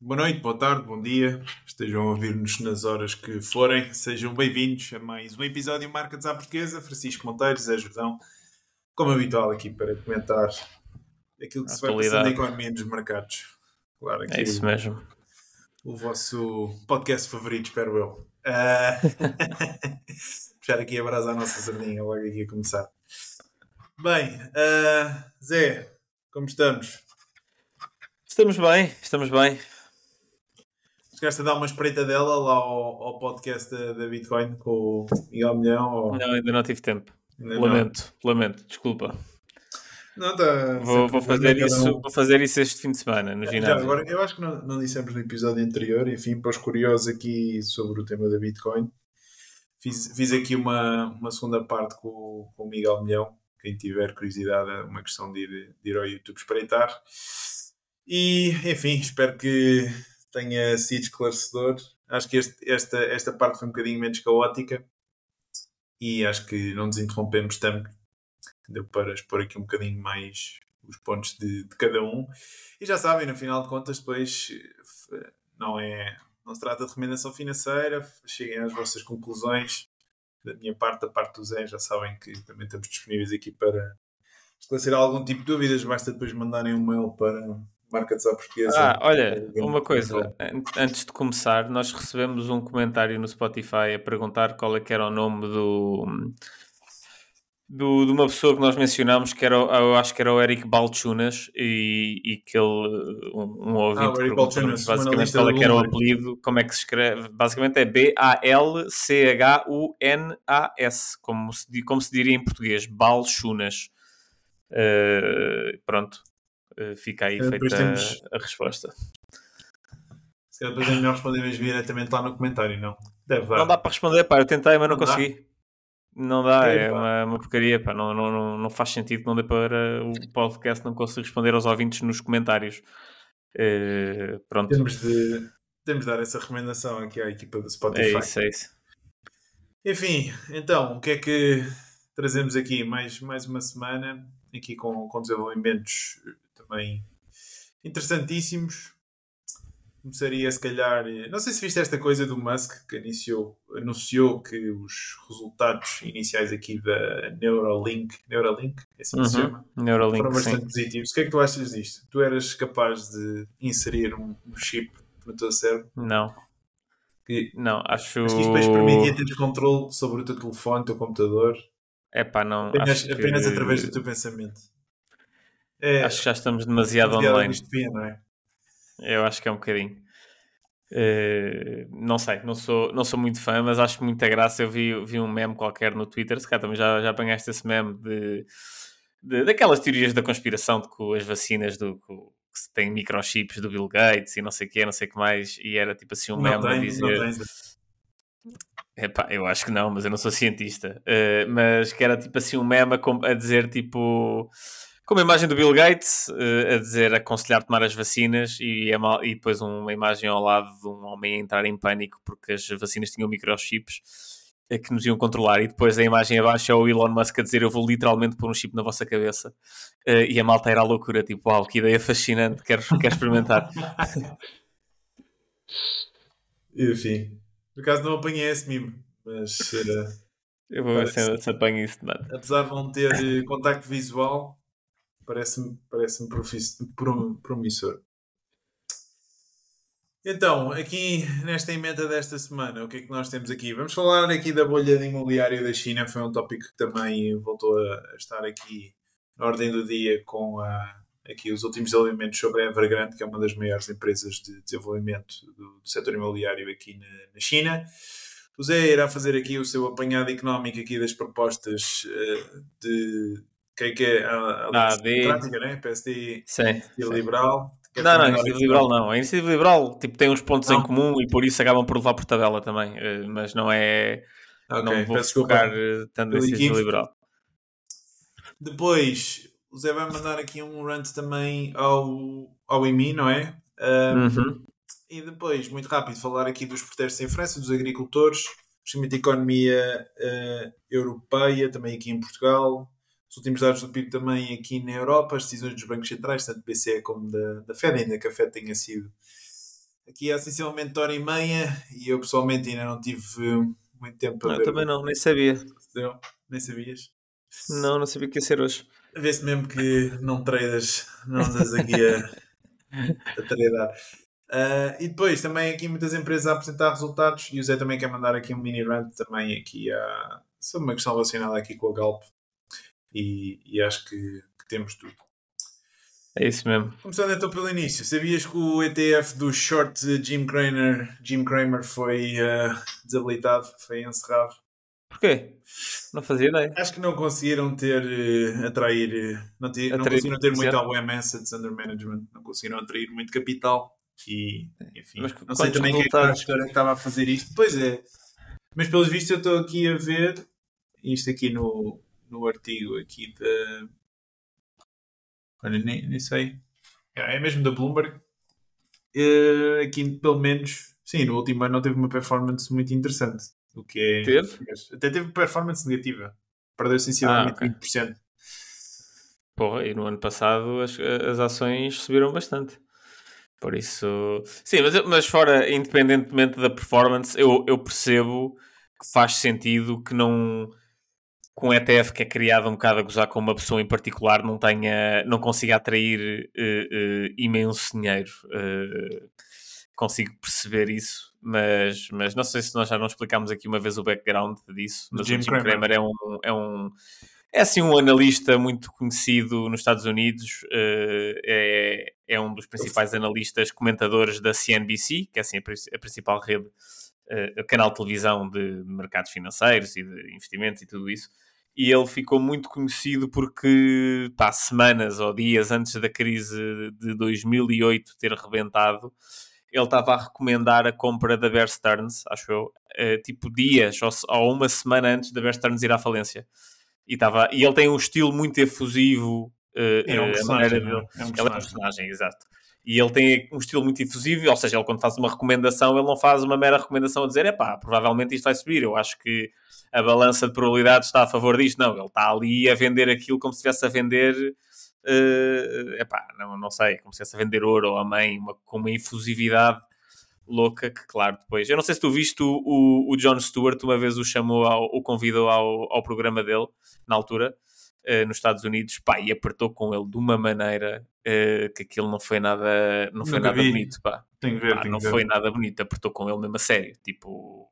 Boa noite, boa tarde, bom dia. Estejam a ouvir-nos nas horas que forem. Sejam bem-vindos a mais um episódio Marca à Portuguesa. Francisco Monteiro, Zé Jordão, como habitual aqui para comentar aquilo que a se vai passando na economia dos mercados. Claro, é isso mesmo o vosso podcast favorito, espero eu. Uh... Puxar aqui a brasa à nossa sardinha, logo aqui a começar. Bem, uh... Zé, como estamos? Estamos bem, estamos bem. Chegaste a dar uma espreitadela lá ao, ao podcast da, Bitcoin com o Miguel Milhão? Ou... Não, ainda não tive tempo. Ainda lamento, não. lamento, desculpa. Não, tá vou, vou fazer isso, um... vou fazer isso este fim de semana no ginásio. Já, agora, eu acho que não, não dissemos no episódio anterior, enfim, para os curiosos aqui sobre o tema da Bitcoin, fiz, fiz aqui uma, uma segunda parte com, com o Miguel Milhão. Quem tiver curiosidade, é uma questão de ir, de ir ao YouTube espreitar. E, enfim, espero que tenha sido esclarecedor. Acho que este, esta, esta parte foi um bocadinho menos caótica e acho que não nos interrompemos tanto deu para expor aqui um bocadinho mais os pontos de, de, cada um. E já sabem, no final de contas, depois não é. Não se trata de recomendação financeira, cheguem às vossas conclusões. Da minha parte, da parte do Zé, já sabem que também estamos disponíveis aqui para esclarecer algum tipo de dúvidas. Basta depois mandarem um mail para marca de portuguesa. Ah, olha, uma coisa, antes de começar, nós recebemos um comentário no Spotify a perguntar qual é que era o nome do do, de uma pessoa que nós mencionámos, que era, eu acho que era o Eric Balchunas, e, e que ele, um, um ouvinte, ah, Balchunas, basicamente qual é que era o apelido, como é que se escreve, basicamente é B-A-L-C-H-U-N-A-S, como se, como se diria em português, Balchunas. Uh, pronto, fica aí é, feita temos... a, a, resposta. Se calhar depois é melhor responder diretamente lá no comentário, não? Deve dar. Não dá para responder, pá, eu tentei, mas não, não consegui. Dá. Não dá, é, uma, uma, porcaria, pá. Não, não, não faz sentido, não dê para o podcast não conseguir responder aos ouvintes nos comentários. Uh, pronto. Temos de, temos de dar essa recomendação aqui à equipa do Spotify. É isso, é isso. Enfim, então, o que é que trazemos aqui? Mais, mais uma semana, aqui com, com desenvolvimentos também interessantíssimos começaria se calhar. Não sei se viste esta coisa do Musk que iniciou, anunciou que os resultados iniciais aqui da Neuralink, Neuralink, é assim que uhum. se chama, Neuralink, foram bastante sim. positivos. O que é que tu achas disto? Tu eras capaz de inserir um, um chip no teu cérebro? Não. Que, não, acho. Acho que isto depois permitia ter controle sobre o teu telefone, o teu computador. É pá, não. Apenas, que... apenas através do teu pensamento. É, acho que já estamos demasiado, demasiado online. Distopia, não é? Eu acho que é um bocadinho. Uh, não sei, não sou, não sou muito fã, mas acho muita graça. Eu vi, vi um meme qualquer no Twitter, se cá também já, já apanhaste esse meme de, de, daquelas teorias da conspiração de que as vacinas do, que, que têm microchips do Bill Gates e não sei o que, não sei o que mais, e era tipo assim um meme tem, a dizer. Epá, eu acho que não, mas eu não sou cientista. Uh, mas que era tipo assim um meme a, a dizer tipo com uma imagem do Bill Gates uh, a dizer aconselhar tomar as vacinas e, e depois uma imagem ao lado de um homem a entrar em pânico porque as vacinas tinham microchips uh, que nos iam controlar e depois a imagem abaixo é o Elon Musk a dizer eu vou literalmente pôr um chip na vossa cabeça uh, e a malta era a loucura, tipo, uau, que ideia fascinante, quero, quero experimentar. Enfim, por acaso não apanhei esse mimo, mas... eu vou ver se, se apanho isso, mano. Apesar de não ter contacto visual, Parece-me parece promissor. Então, aqui nesta emenda desta semana, o que é que nós temos aqui? Vamos falar aqui da bolha imobiliária da China. Foi um tópico que também voltou a estar aqui na ordem do dia com a, aqui os últimos desenvolvimentos sobre a Evergrande, que é uma das maiores empresas de desenvolvimento do, do setor imobiliário aqui na, na, China. O Zé irá fazer aqui o seu apanhado económico aqui das propostas uh, de que é que é a, a AD. democrática, né? PSD Sim. e liberal. Não, não, a iniciativa liberal não. A iniciativa liberal tipo, tem uns pontos não. em comum e por isso acabam por levar por tabela também. Eh, mas não é. Okay, não vou focar eh, tanto nesse liberal. Depois, o Zé vai mandar aqui um rant também ao, ao IMI, não é? Um, uhum. E depois, muito rápido, falar aqui dos protestos em França, dos agricultores, crescimento da economia uh, europeia, também aqui em Portugal, os últimos dados do PIB também aqui na Europa, as decisões dos bancos centrais, tanto do BCE como da, da Fed, ainda que a Fed tenha sido aqui há sensivelmente hora e meia e eu pessoalmente ainda não tive muito tempo a não, ver. também não, nem sabia. Nem sabias? Não, não sabia que ia ser hoje. Vê-se mesmo que não tradas, não andas aqui a, a tradar. Uh, e depois também aqui muitas empresas a apresentar resultados e o Zé também quer mandar aqui um mini rant também aqui a, sobre uma questão relacionada aqui com a Galp e, e acho que, que, temos tudo. É isso mesmo. Começando então pelo início, sabias que o ETF do short Jim Cramer, Jim Cramer foi uh, desabilitado, foi encerrado? Porquê? Não fazia ideia. Acho que não conseguiram ter, uh, atrair, uh, não, te, atrair, não conseguiram ter muito AUM Assets Under Management, não conseguiram atrair muito capital e, enfim, Mas, não sei também resultados... quem é que estava a fazer isto. Pois é, mas pelos vistos eu estou aqui a ver isto aqui no, no artigo aqui da. Olha, nem, nem sei. É, é mesmo da Bloomberg. Uh, aqui, pelo menos, sim, no último ano não teve uma performance muito interessante. O que é. Teve? Até teve performance negativa. Perdeu sensivelmente ah, okay. 20%. Porra, e no ano passado as, as ações subiram bastante. Por isso. Sim, mas, mas fora, independentemente da performance, eu, eu percebo que faz sentido que não com um ETF que é criado um bocado a gozar com uma pessoa em particular não tenha, não consiga atrair uh, uh, imenso dinheiro. Uh, consigo perceber isso, mas, mas não sei se nós já não explicámos aqui uma vez o background disso, mas Jim o Jim Cramer, Cramer é, um, é um é assim um analista muito conhecido nos Estados Unidos, é, é um dos principais analistas comentadores da CNBC, que é assim a, a principal rede, uh, canal de televisão de mercados financeiros e de investimentos e tudo isso e ele ficou muito conhecido porque, pá, semanas ou dias antes da crise de 2008 ter rebentado, ele estava a recomendar a compra da Bear Stearns, acho eu, uh, tipo dias ou, ou, uma semana antes da Bear Stearns ir à falência. E, tava, e ele tem um estilo muito efusivo. Uh, é um personagem. É um personagem. Ele é um personagem, exato. E ele tem um estilo muito efusivo, ou seja, ele quando faz uma recomendação, ele não faz uma mera recomendação a dizer, é pá, provavelmente isto vai subir, eu acho que a balança de probabilidades está a favor disto. Não, ele está ali a vender aquilo como se estivesse a vender, uh, epá, não, não sei, como se estivesse a vender ouro ou a mãe, uma, com uma efusividade louca que, claro, depois... Eu não sei se tu viste o, o, o John Stewart, uma vez o chamou, ao, o convidou ao, ao programa dele, na altura, uh, nos Estados Unidos, pá, e apertou com ele de uma maneira uh, que aquilo não foi nada, não foi nada bonito, pá. Tenho que ver, pá, não ver. foi nada bonito, apertou com ele mesmo a sério, tipo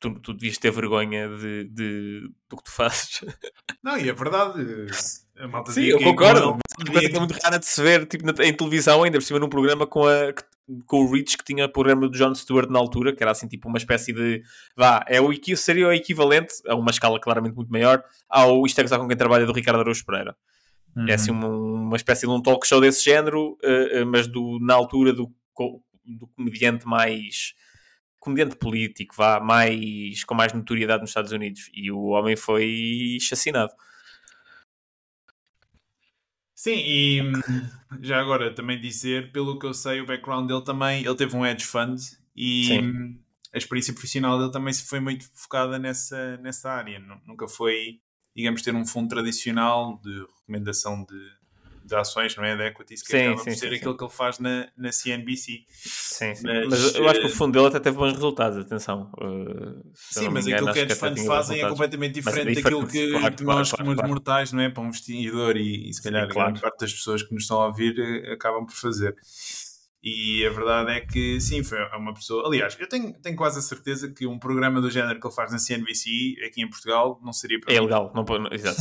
tu, tu devias ter vergonha de, de, do que tu fazes. Não, e é verdade. Sim, eu concordo. Uma coisa que é muito rara de se ver tipo, em televisão, ainda por cima num programa com, a, com o Rich, que tinha o programa do John Stewart na altura, que era assim tipo uma espécie de. Vá, é o, seria o equivalente, a uma escala claramente muito maior, ao Isto é com quem trabalha do Ricardo Araújo Pereira. Uhum. É assim uma, uma espécie de um talk show desse género, uh, uh, mas do, na altura do, do comediante mais comediante político, vá, mais, com mais notoriedade nos Estados Unidos. E o homem foi assassinado. Sim, e hum, já agora também dizer, pelo que eu sei, o background dele também, ele teve um hedge fund e Sim. Hum, a experiência profissional dele também foi muito focada nessa, nessa área. Nunca foi, digamos, ter um fundo tradicional de recomendação de, de ações, não é? De equities, que sim, acaba sim, por ser sim, aquilo que ele faz na, na CNBC. Sim, sim. Mas, mas, eu acho que o fundo dele até teve bons resultados, atenção. Uh, sim, mas engano, aquilo que hedge funds fazem é completamente diferente daquilo que claro, nós, claro, como claro, mortais, não é? Para um investidor e, e se calhar a grande parte das pessoas que nos estão a ouvir eh, acabam por fazer. E a verdade é que sim, foi uma pessoa. Aliás, eu tenho, tenho quase a certeza que um programa do género que ele faz na CNBC aqui em Portugal não seria para. É ilegal, não pode. Exato.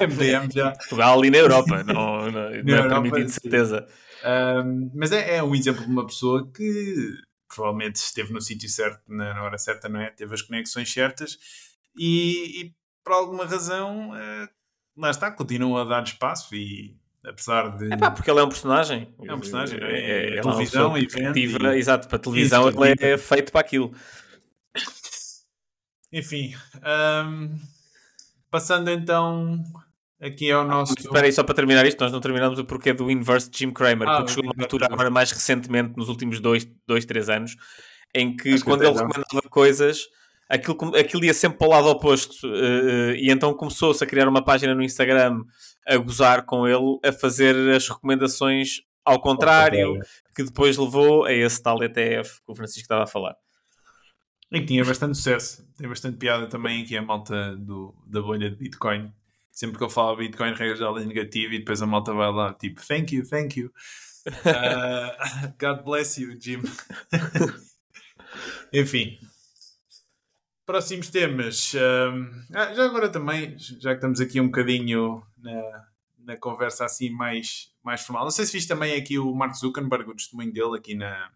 MDM já. Portugal e na Europa, não, não, não é permitido de certeza. Um, mas é, é um exemplo de uma pessoa que provavelmente esteve no sítio certo, na, hora certa, não é? Teve as conexões certas e, e por alguma razão, uh, lá está, continua a dar espaço e apesar de. É pá, porque ele é um personagem. É um personagem, é? é, é, é televisão e vende. E... Exato, para televisão ele é feito para aquilo. enfim, um, passando então aqui ao nosso. Espera aí, só para terminar isto, nós não terminamos o porquê do inverse de Jim Cramer, ah, porque chegou uma altura agora mais recentemente, nos últimos dois, dois três anos, em que Acho quando que ele recomendava coisas, aquilo, aquilo ia sempre para o lado oposto, uh, e então começou-se a criar uma página no Instagram a gozar com ele, a fazer as recomendações ao contrário, que depois levou a esse tal ETF que o Francisco estava a falar. E que tinha bastante sucesso. Tem bastante piada também aqui a malta do, da bolha de Bitcoin. Sempre que eu falo Bitcoin, regra já é negativo e depois a malta vai lá tipo thank you, thank you. Uh, God bless you, Jim. Enfim. Próximos temas. Uh, já agora também, já que estamos aqui um bocadinho na, na conversa assim mais, mais formal. Não sei se viste também aqui o Mark Zuckerberg, o testemunho dele aqui na,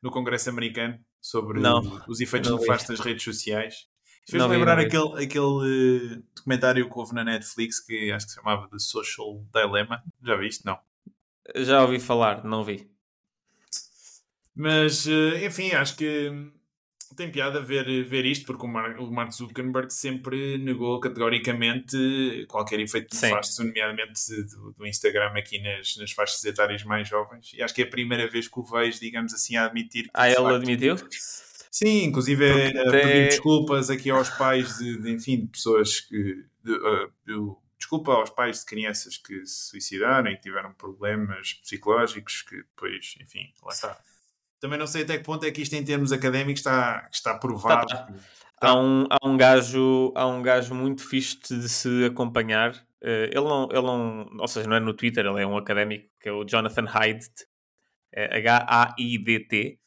no Congresso americano sobre não, os efeitos nefastos das redes sociais. Fez-me lembrar vi, aquele, aquele uh, documentário que houve na Netflix que acho que se chamava The Social Dilemma. Já viste? Não. Já ouvi falar, não vi. Mas, uh, enfim, acho que tem piada ver, ver isto, porque o, Mark, o Mark Zuckerberg sempre negou categoricamente qualquer efeito nefasto, nomeadamente do, do, Instagram aqui nas, nas faixas etárias mais jovens. E acho que é a primeira vez que o vejo, digamos assim, a admitir que. Ah, ele facto, admitiu? Sim, inclusive é, pedir desculpas aqui aos pais de, de enfim, de pessoas que. De, uh, desculpa aos pais de crianças que se suicidaram e que tiveram problemas psicológicos, que depois, enfim, lá está também não sei até que ponto é que isto em termos académicos está, está provado. Tá, tá. Há, um, há, um gajo, há um gajo muito fixe de se acompanhar. Uh, ele, não, ele não, ou seja, não é no Twitter, ele é um académico, que é o Jonathan Haidt, é H-A-I-D-T,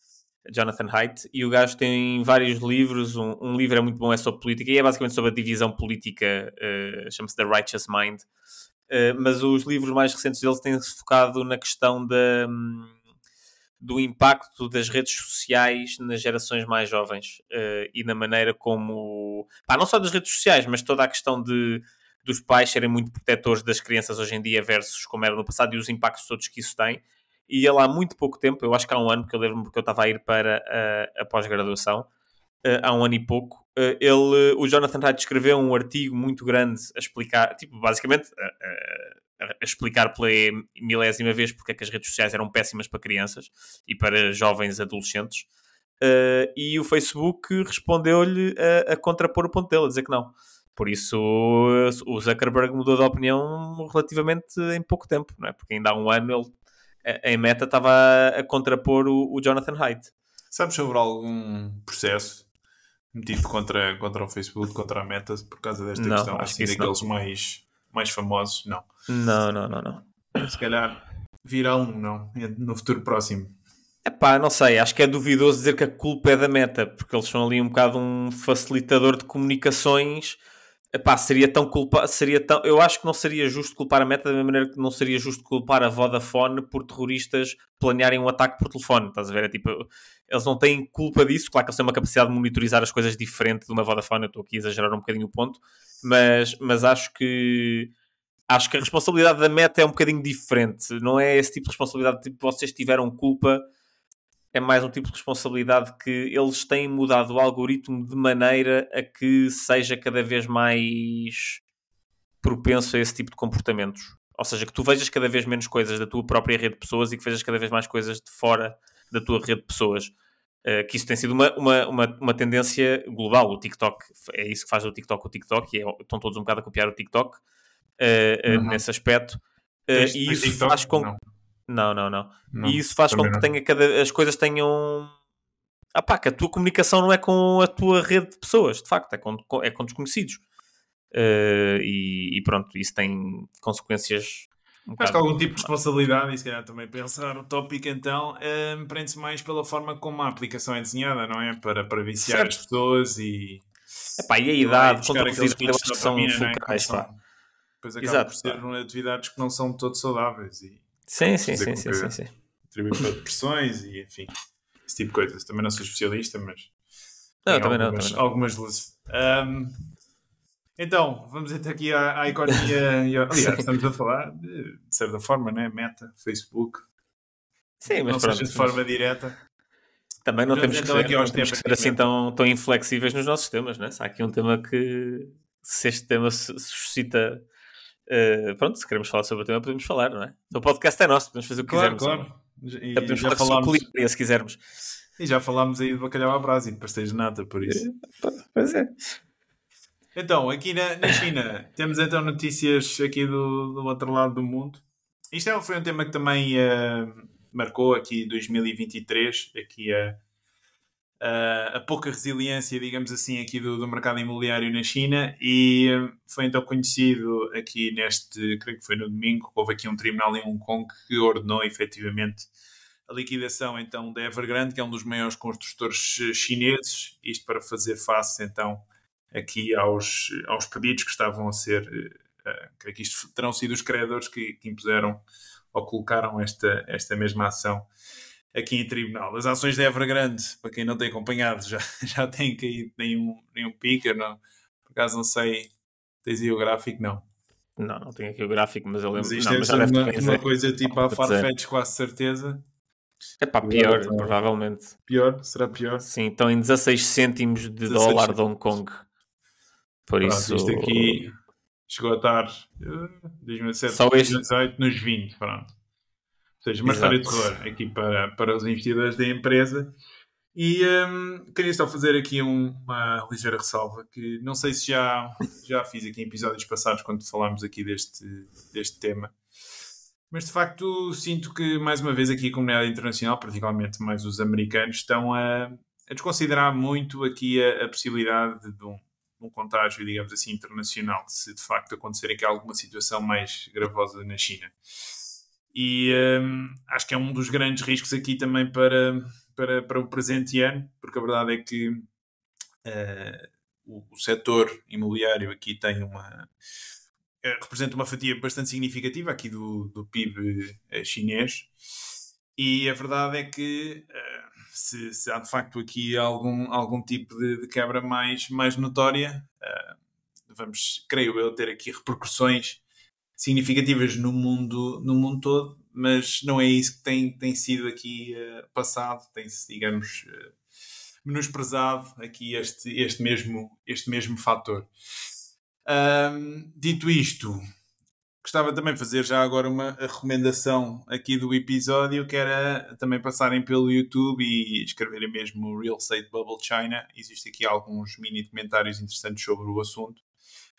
Jonathan Haidt, e o gajo tem vários livros. Um, um, livro é muito bom, é sobre política, e é basicamente sobre a divisão política, uh, chama-se The Righteous Mind. Uh, mas os livros mais recentes dele têm-se focado na questão da. Um, do impacto das redes sociais nas gerações mais jovens uh, e na maneira como, pá, não só das redes sociais, mas toda a questão de dos pais serem muito protetores das crianças hoje em dia versus como era no passado e os impactos todos que isso tem. E ele há muito pouco tempo, eu acho que há um ano, porque eu lembro-me porque eu estava a ir para a, a pós-graduação, uh, há um ano e pouco, uh, ele, o Jonathan Haidt escreveu um artigo muito grande a explicar, tipo, basicamente, a explicar pela milésima vez porque é que as redes sociais eram péssimas para crianças e para jovens adolescentes. Uh, e o Facebook respondeu-lhe a, a, contrapor o ponto dele, a dizer que não. Por isso o Zuckerberg mudou de opinião relativamente em pouco tempo, não é? porque ainda há um ano ele, em meta, estava a, a contrapor o, o, Jonathan Haidt. Sabes sobre algum processo metido contra, contra o Facebook, contra a meta, por causa desta não, questão? Acho assim, que daqueles não. mais mais famosos, não. Não, não, não, não. Se calhar virá um, não, no futuro próximo. É pá, não sei, acho que é duvidoso dizer que a culpa é da meta, porque eles são ali um bocado um facilitador de comunicações. Epá, seria tão culpa, seria tão, eu acho que não seria justo culpar a meta da mesma maneira que não seria justo culpar a Vodafone por terroristas planearem um ataque por telefone, estás a ver? É tipo, eles não têm culpa disso, claro que eles têm uma capacidade de monitorizar as coisas diferente de uma Vodafone, eu estou aqui a exagerar um bocadinho o ponto, mas, mas acho que acho que a responsabilidade da meta é um bocadinho diferente. Não é esse tipo de responsabilidade tipo vocês tiveram culpa, é mais um tipo de responsabilidade que eles têm mudado o algoritmo de maneira a que seja cada vez mais propenso a esse tipo de comportamentos. Ou seja, que tu vejas cada vez menos coisas da tua própria rede de pessoas e que vejas cada vez mais coisas de fora da tua rede de pessoas. Uh, que isso tem sido uma, uma, uma, uma, tendência global. O TikTok é isso que faz o TikTok o TikTok, e é, estão todos um bocado a copiar o TikTok uh, uhum. nesse aspecto. e isso TikTok? faz com não. Não, não, não. não e isso faz com que tenha cada, as coisas tenham. Ah pá, que a tua comunicação não é com a tua rede de pessoas, de facto, é com, é com desconhecidos. Uh, e, e, pronto, isso tem consequências um Acho que algum tipo de responsabilidade, e se calhar também pensar o tópico então, um, prende-se mais pela forma como a aplicação é desenhada, não é? Para, para viciar certo. as pessoas e. Epá, e a idade, contra acho que são fulcrais, pá. Depois acaba Exato, por ser pá. atividades que não são todos saudáveis. E, sim, sim, sim, sim, sim, sim. Contribui para depressões e enfim, esse tipo de coisas. Também não sou especialista, mas. Não, também algumas, não, também não. Algumas luzes. Um, então, vamos então aqui à, à economia. e, aliás, estamos a falar, de, de, certa forma, né? Meta, Facebook. Sim, mas não pronto, seja de forma direta. Também não temos que ser, não temos que ser assim tão, tão inflexíveis nos nossos temas, né? Se há aqui um tema que, se este tema suscita. Uh, pronto, se queremos falar sobre o tema, podemos falar, não é? O podcast é nosso, podemos fazer o que claro, quisermos. Claro, e podemos já falar falámos... sobre se quisermos. E já falámos aí de bacalhau à brasa e de pastéis de nata, por isso. Pois é. Então, aqui na, na China, temos então notícias aqui do, do outro lado do mundo. Isto é, foi um tema que também uh, marcou aqui 2023, aqui a, a, a, pouca resiliência, digamos assim, aqui do, do, mercado imobiliário na China. E uh, foi então conhecido aqui neste, creio que foi no domingo, houve aqui um tribunal em Hong Kong que ordenou efetivamente a liquidação então da Evergrande, que é um dos maiores construtores eh, chineses, isto para fazer face então aqui aos, aos pedidos que estavam a ser, uh, creio que isto terão sido os credores que, que, impuseram ou colocaram esta, esta mesma ação aqui em tribunal. As ações da Evergrande, para quem não tem acompanhado, já, já têm caído nenhum, nenhum pica, não, por acaso não sei, tens aí o gráfico? Não. Não, não tenho aqui o gráfico, mas eu lembro. Mas isto não, é uma, uma, coisa tipo a Farfetch, quase certeza. É pá, pior, pior provavelmente. Pior? Será pior? Sim, estão em 16 cêntimos de 16 dólar de Hong Kong. Por Pronto, isso. Isto aqui chegou a estar uh, 2007, Só 2018 nos 20. Pronto. Ou seja, uma história de terror aqui para, para os investidores da empresa. E um, queria só fazer aqui um, uma ligeira ressalva que não sei se já, já fiz aqui em episódios passados quando falámos aqui deste, deste tema. Mas de facto sinto que mais uma vez aqui a comunidade internacional, particularmente mais os americanos, estão a, a desconsiderar muito aqui a, a possibilidade de um, um contágio, digamos assim, internacional, se de facto acontecer aqui alguma situação mais gravosa na China. E um, acho que é um dos grandes riscos aqui também para, para, para o presente ano, porque a verdade é que uh, o, o setor imobiliário aqui tem uma. Uh, representa uma fatia bastante significativa aqui do, do PIB uh, eh, chinês. E a verdade é que se, se, há de facto aqui algum, algum tipo de, de quebra mais, mais notória, vamos, creio eu, ter aqui repercussões significativas no mundo, no mundo todo, mas não é isso que tem, tem sido aqui uh, passado, tem-se, digamos, uh, menosprezado aqui este, este, mesmo, este mesmo fator. dito isto, Gostava também de fazer já agora uma recomendação aqui do episódio, que era também passarem pelo YouTube e escreverem mesmo Real Estate Bubble China. Existem aqui alguns mini comentários interessantes sobre o assunto.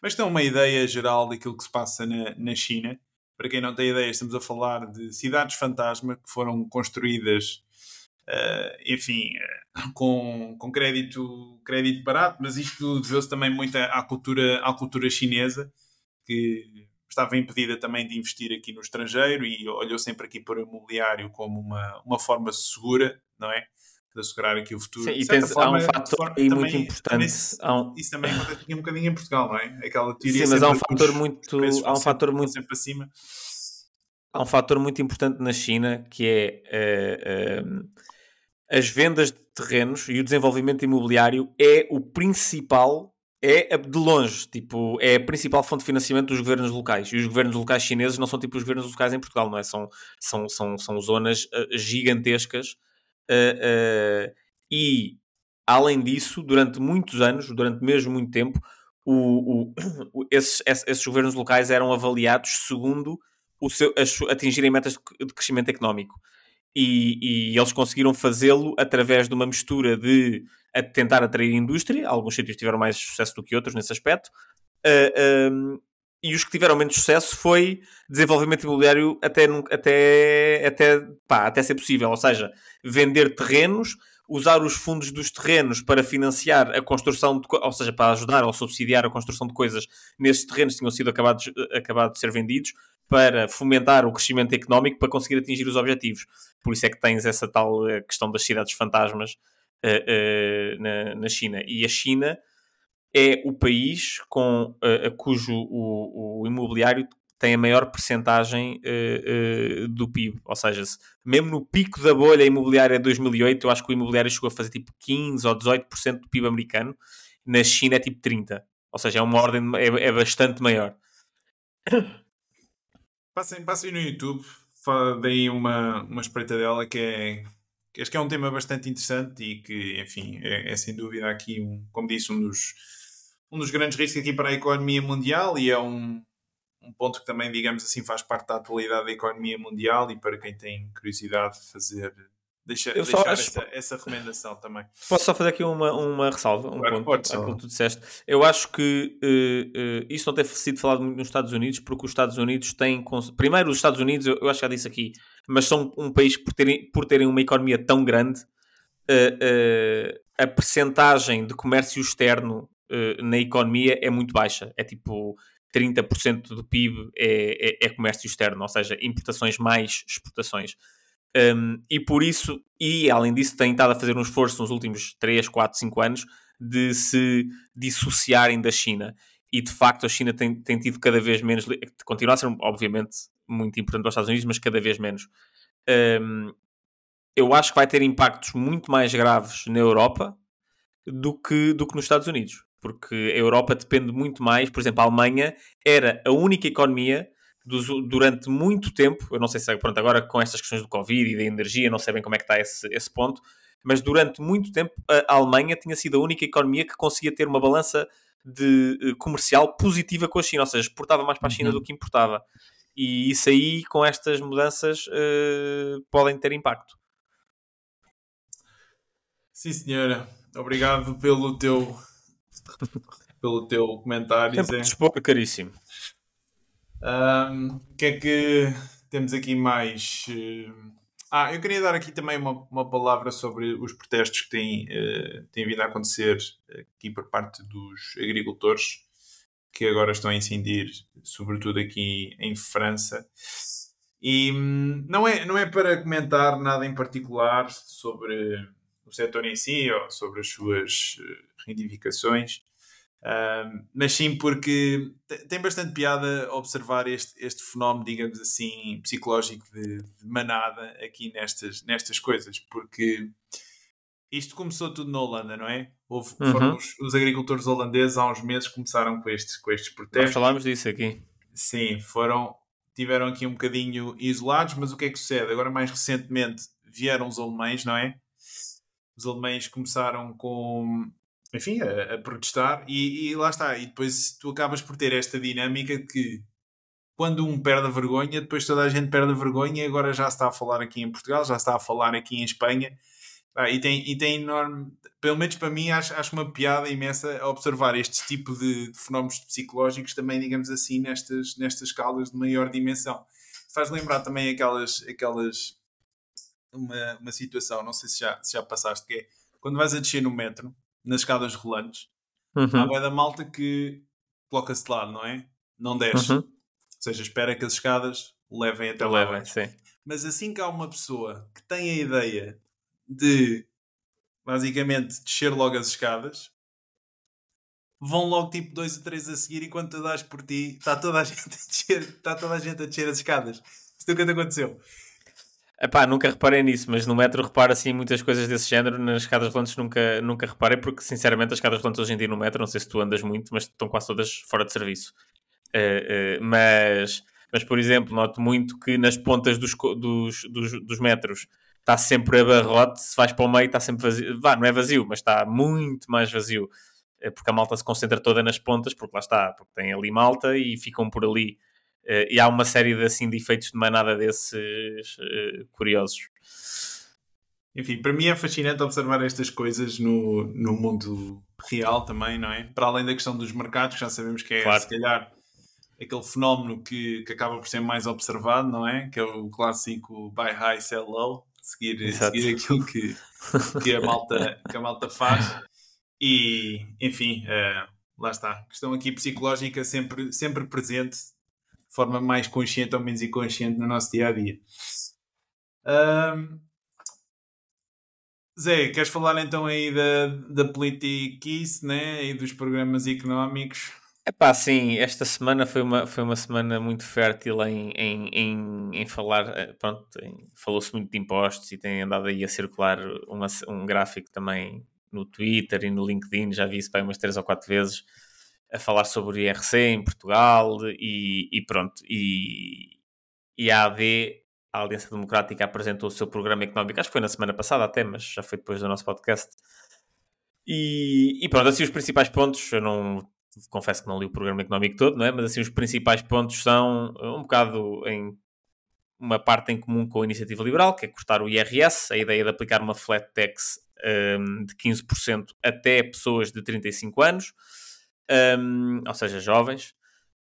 Mas tem uma ideia geral daquilo que se passa na, na China. Para quem não tem ideia, estamos a falar de cidades fantasma que foram construídas, uh, enfim, uh, com, com crédito, crédito barato, mas isto deveu-se também muito à, cultura, à cultura chinesa, que estava impedida também de investir aqui no estrangeiro e olhou sempre aqui para o imobiliário como uma, uma forma segura, não é? De assegurar aqui o futuro. Sim, e penso, forma, há um fator aí também, muito importante. Também, um... Isso também acontece um bocadinho em Portugal, não é? Aquela teoria Sim, mas há um fator muito. Há um fator muito. Sempre acima. Há um fator muito importante na China que é. Uh, uh, as vendas de terrenos e o desenvolvimento imobiliário é o principal é de longe, tipo, é a principal fonte de financiamento dos governos locais. E os governos locais chineses não são tipo os governos locais em Portugal, não é? São, são, são, são zonas uh, gigantescas. Uh, uh, e, além disso, durante muitos anos, durante mesmo muito tempo, o, o, esses, esses governos locais eram avaliados segundo o seu, atingirem metas de crescimento económico. E, e eles conseguiram fazê-lo através de uma mistura de tentar atrair indústria. Alguns sítios tiveram mais sucesso do que outros nesse aspecto. Uh, e os que tiveram menos sucesso foi desenvolvimento imobiliário até, até, até, pá, até ser possível. Ou seja, vender terrenos, usar os fundos dos terrenos para financiar a construção, de, ou seja, para ajudar ou subsidiar a construção de coisas nesses terrenos que tinham sido acabados, acabados de ser vendidos, para fomentar o crescimento económico para conseguir atingir os objetivos. Por isso é que tens essa tal eh, questão das cidades fantasmas uh, na, na China. E a China é o país com, uh, cujo o, o, imobiliário tem a maior percentagem uh, uh, do PIB. Ou seja, se, mesmo no pico da bolha imobiliária de 2008, eu acho que o imobiliário chegou a fazer tipo 15 ou 18% do PIB americano. Na China é tipo 30%. Ou seja, é uma ordem, é, é bastante maior. Passem, passem no YouTube, deem uma, uma espreita dela que é acho que é um tema bastante interessante e que, enfim, é, é sem dúvida aqui, um, como disse, um dos, um dos grandes riscos aqui para a economia mundial e é um, um ponto que também, digamos assim, faz parte da atualidade da economia mundial e para quem tem curiosidade de fazer Deixa, eu deixar acho... essa, essa, recomendação também. Posso só fazer aqui uma, uma ressalva, um claro, ponto àquilo que tu disseste. Eu acho que uh, uh, isso não tem sido falado muito nos Estados Unidos, porque os Estados Unidos têm. Primeiro, os Estados Unidos, eu, eu acho que já disse aqui, mas são um país por terem, por terem uma economia tão grande, uh, a percentagem de comércio externo na economia é muito baixa. É tipo 30% do PIB é, é, é comércio externo, ou seja, importações mais exportações. Um, e por isso, e além disso, têm estado a fazer um esforço nos últimos 3, 4, 5 anos de se dissociarem da China. E de facto, a China tem, tem tido cada vez menos. Continua a ser, obviamente, muito importante para os Estados Unidos, mas cada vez menos. Um, eu acho que vai ter impactos muito mais graves na Europa do que, do que nos Estados Unidos. Porque a Europa depende muito mais. Por exemplo, a Alemanha era a única economia durante muito tempo, eu não sei se é, pronto, agora com estas questões do Covid e da energia, não sei bem como é que está esse, esse ponto, mas durante muito tempo a Alemanha tinha sido a única economia que conseguia ter uma balança de eh, comercial positiva com a China, ou seja, exportava mais para a China uhum. do que importava. E isso aí, com estas mudanças, uh, podem ter impacto. Sim, senhora. Obrigado pelo teu, pelo teu comentário. Tempo de dispor, caríssimo. O que é que temos aqui mais? Ah, eu queria dar aqui também uma, uma palavra sobre os protestos que têm, uh, têm vindo a acontecer aqui por parte dos agricultores, que agora estão a incidir, sobretudo aqui em França. E hum, não é, não é para comentar nada em particular sobre o setor em si ou sobre as suas reivindicações, mas sim porque tem bastante piada observar este, este fenómeno, digamos assim, psicológico de, de, manada aqui nestas, nestas coisas, porque isto começou tudo na Holanda, não é? Houve, uhum. Foram os, os, agricultores holandeses há uns meses começaram com estes, com estes protestos. Nós falámos disso aqui. Sim, foram, tiveram aqui um bocadinho isolados, mas o que é que sucede? Agora, mais recentemente, vieram os alemães, não é? Os alemães começaram com enfim, a, a protestar, e, e, lá está. E depois tu acabas por ter esta dinâmica que quando um perde a vergonha, depois toda a gente perde a vergonha, e agora já se está a falar aqui em Portugal, já se está a falar aqui em Espanha. Ah, e, tem, e tem enorme, pelo menos para mim, acho, acho uma piada imensa observar este tipo de, de fenómenos psicológicos também, digamos assim, nestas, nestas escalas de maior dimensão. Faz lembrar também aquelas, aquelas uma, uma situação, não sei se já, se já passaste, que é quando vais a descer no metro nas escadas rolantes, uhum. há da malta que coloca-se de lado, não é? Não desce. Uhum. Ou seja, espera que as escadas levem até lá. Levem, sim. Mas assim que há uma pessoa que tem a ideia de basicamente descer logo as escadas, vão logo tipo dois ou três a seguir e quando tu dás por ti, está toda a gente a descer, está toda a gente a descer as escadas. Isso é o que aconteceu. Epá, nunca reparei nisso, mas no metro reparo assim muitas coisas desse género. Nas escadas rolantes nunca, nunca reparei, porque sinceramente as escadas rolantes hoje em dia no metro, não sei se tu andas muito, mas estão quase todas fora de serviço. Uh, uh, mas, mas, por exemplo, noto muito que nas pontas dos, dos, dos, dos metros está sempre abarrote, se vais para o meio está sempre vazio. Vá, não é vazio, mas está muito mais vazio. Eh, porque a malta se concentra toda nas pontas, porque lá está, porque tem ali malta e ficam por ali Uh, e há uma série de, assim, de efeitos de manada desses uh, curiosos. Enfim, para mim é fascinante observar estas coisas no, no mundo real também, não é? Para além da questão dos mercados, já sabemos que é, claro. se calhar, aquele fenómeno que, que acaba por ser mais observado, não é? Que é o clássico buy high, sell low, seguir, seguir aquilo que, que, a malta, que a malta faz. E, enfim, uh, lá está. Questão aqui psicológica sempre, sempre presente forma mais consciente ou menos inconsciente no nosso dia a dia. Um, Zé, queres falar então aí da, da politiquice né? e dos programas económicos? É pá, sim, esta semana foi uma, foi uma semana muito fértil em, em, em, em falar, eh, pronto, falou-se muito de impostos e tem andado aí a circular uma, um gráfico também no Twitter e no LinkedIn, já vi isso para umas três ou quatro vezes, a falar sobre o IRC em Portugal e, e pronto. E, e a AD a Aliança Democrática apresentou o seu programa económico, acho que foi na semana passada até, mas já foi depois do nosso podcast. E, e pronto, assim os principais pontos, eu não confesso que não li o programa económico todo, não é? mas assim os principais pontos são um bocado em uma parte em comum com a iniciativa liberal, que é cortar o IRS, a ideia de aplicar uma flat tax um, de 15% até pessoas de 35 anos, um, ou seja, jovens.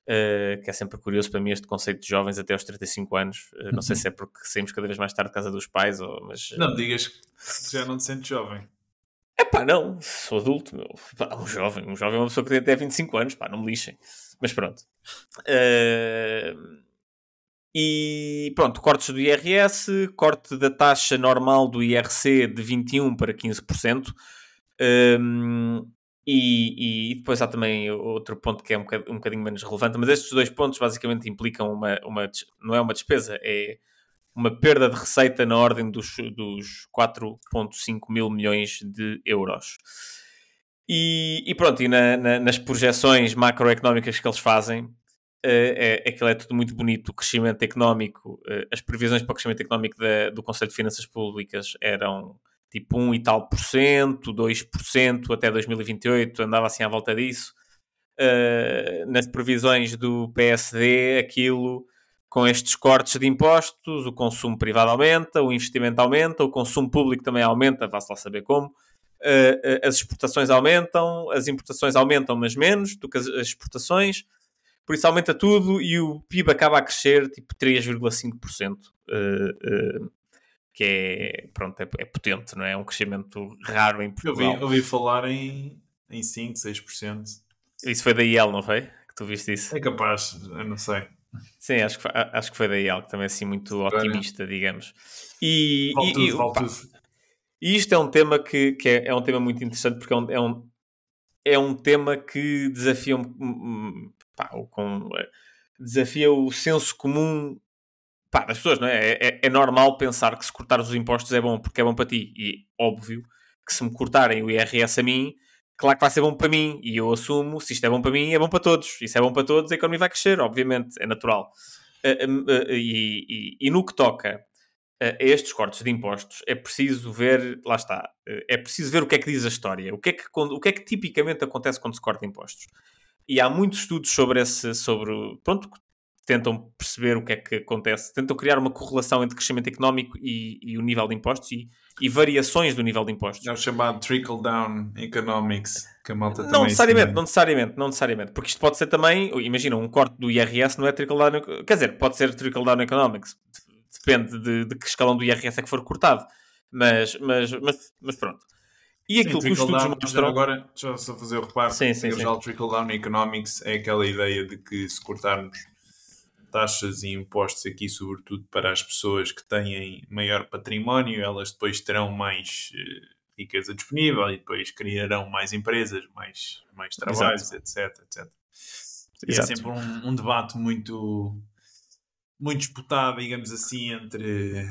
Uh, que é sempre curioso para mim este conceito de jovens até aos 35 anos. Uh, não uhum. sei se é porque saímos cada vez mais tarde de casa dos pais, ou, mas. Não digas que já não te sentes jovem. É pá, não, sou adulto, meu. Pá, um jovem, um jovem é uma pessoa que tem até 25 anos, pá, não me lixem. Mas pronto. Uh, e pronto, cortes do IRS, corte da taxa normal do IRC de 21% para 15%. Um, e, e, depois há também outro ponto que é um bocadinho, um bocadinho, menos relevante, mas estes dois pontos basicamente implicam uma, uma não é uma despesa, é uma perda de receita na ordem dos, dos 4,5 mil milhões de euros. E, e pronto, e na, na, nas projeções macroeconómicas que eles fazem, é, é, aquilo é tudo muito bonito. O crescimento económico, uh, as previsões para o crescimento económico da, do Conselho de Finanças Públicas eram tipo 1 e tal por cento, 2% até 2028, andava assim à volta disso. Uh, nas previsões do PSD, aquilo com estes cortes de impostos, o consumo privado aumenta, o investimento aumenta, o consumo público também aumenta, vá-se lá saber como. Uh, as exportações aumentam, as importações aumentam, mas menos do que as exportações por isso aumenta tudo e o PIB acaba a crescer tipo 3,5%. Uh, que é, pronto, é, é, potente, não é? É um crescimento raro em Portugal. Eu ouvi, falar em, em 5, 6%. Isso foi da IEL, não foi? Que tu viste isso? É capaz, eu não sei. Sim, acho que foi, acho que foi da IEL, que também é assim muito otimista, digamos. E, vale e, tudo, e, vale pá, tudo. e isto é um tema que, que é, é, um tema muito interessante porque é um, é um, é um tema que desafia um, pá, com, eh, desafia o senso comum pá, das pessoas, não é? É, é? é, normal pensar que se cortar os impostos é bom porque é bom para ti. E óbvio que se me cortarem o IRS a mim, claro que vai ser bom para mim. E eu assumo, se isto é bom para mim, é bom para todos. E se é bom para todos, a economia vai crescer, obviamente, é natural. Eh, eh, e, e, e no que toca a estes cortes de impostos, é preciso ver, lá está, é preciso ver o que é que diz a história. O que é que, o que, é que tipicamente acontece quando se corta impostos? e há muitos estudos sobre esse, sobre, pronto, tentam perceber o que é que acontece, tentam criar uma correlação entre crescimento económico e, e o nível de impostos e, e, variações do nível de impostos. É o chamado trickle-down economics, que a malta não necessariamente, não necessariamente, não necessariamente, porque isto pode ser também, imagina, um corte do IRS não é trickle-down, quer dizer, pode ser trickle-down economics, depende de, de que escalão do IRS é que for cortado, mas, mas, mas, mas pronto. E aquilo sim, que os estudos down, mostram... Agora, eu só fazer o reparo. Sim, sim, sim. O trickle-down economics é aquela ideia de que se cortarmos taxas e impostos aqui, sobretudo para as pessoas que têm maior património, elas depois terão mais uh, riqueza disponível e depois criarão mais empresas, mais, mais trabalhos, etc, etc. E é sempre um, um debate muito, muito disputado, digamos assim, entre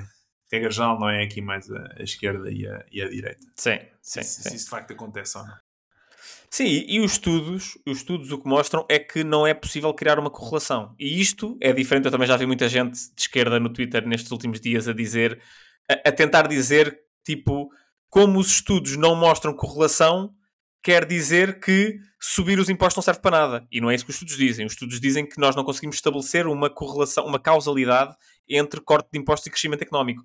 regra geral, não é aqui mais a, a esquerda e a, e a, direita. Sim, sim. Se, sim. se isso de facto acontece ou não. Sim, e os estudos, os estudos o que mostram é que não é possível criar uma correlação. E isto é diferente, eu também já vi muita gente de esquerda no Twitter nestes últimos dias a dizer, a, a tentar dizer, tipo, como os estudos não mostram correlação, quer dizer que subir os impostos não serve para nada. E não é isso que os estudos dizem. Os estudos dizem que nós não conseguimos estabelecer uma correlação, uma causalidade entre corte de impostos e crescimento económico.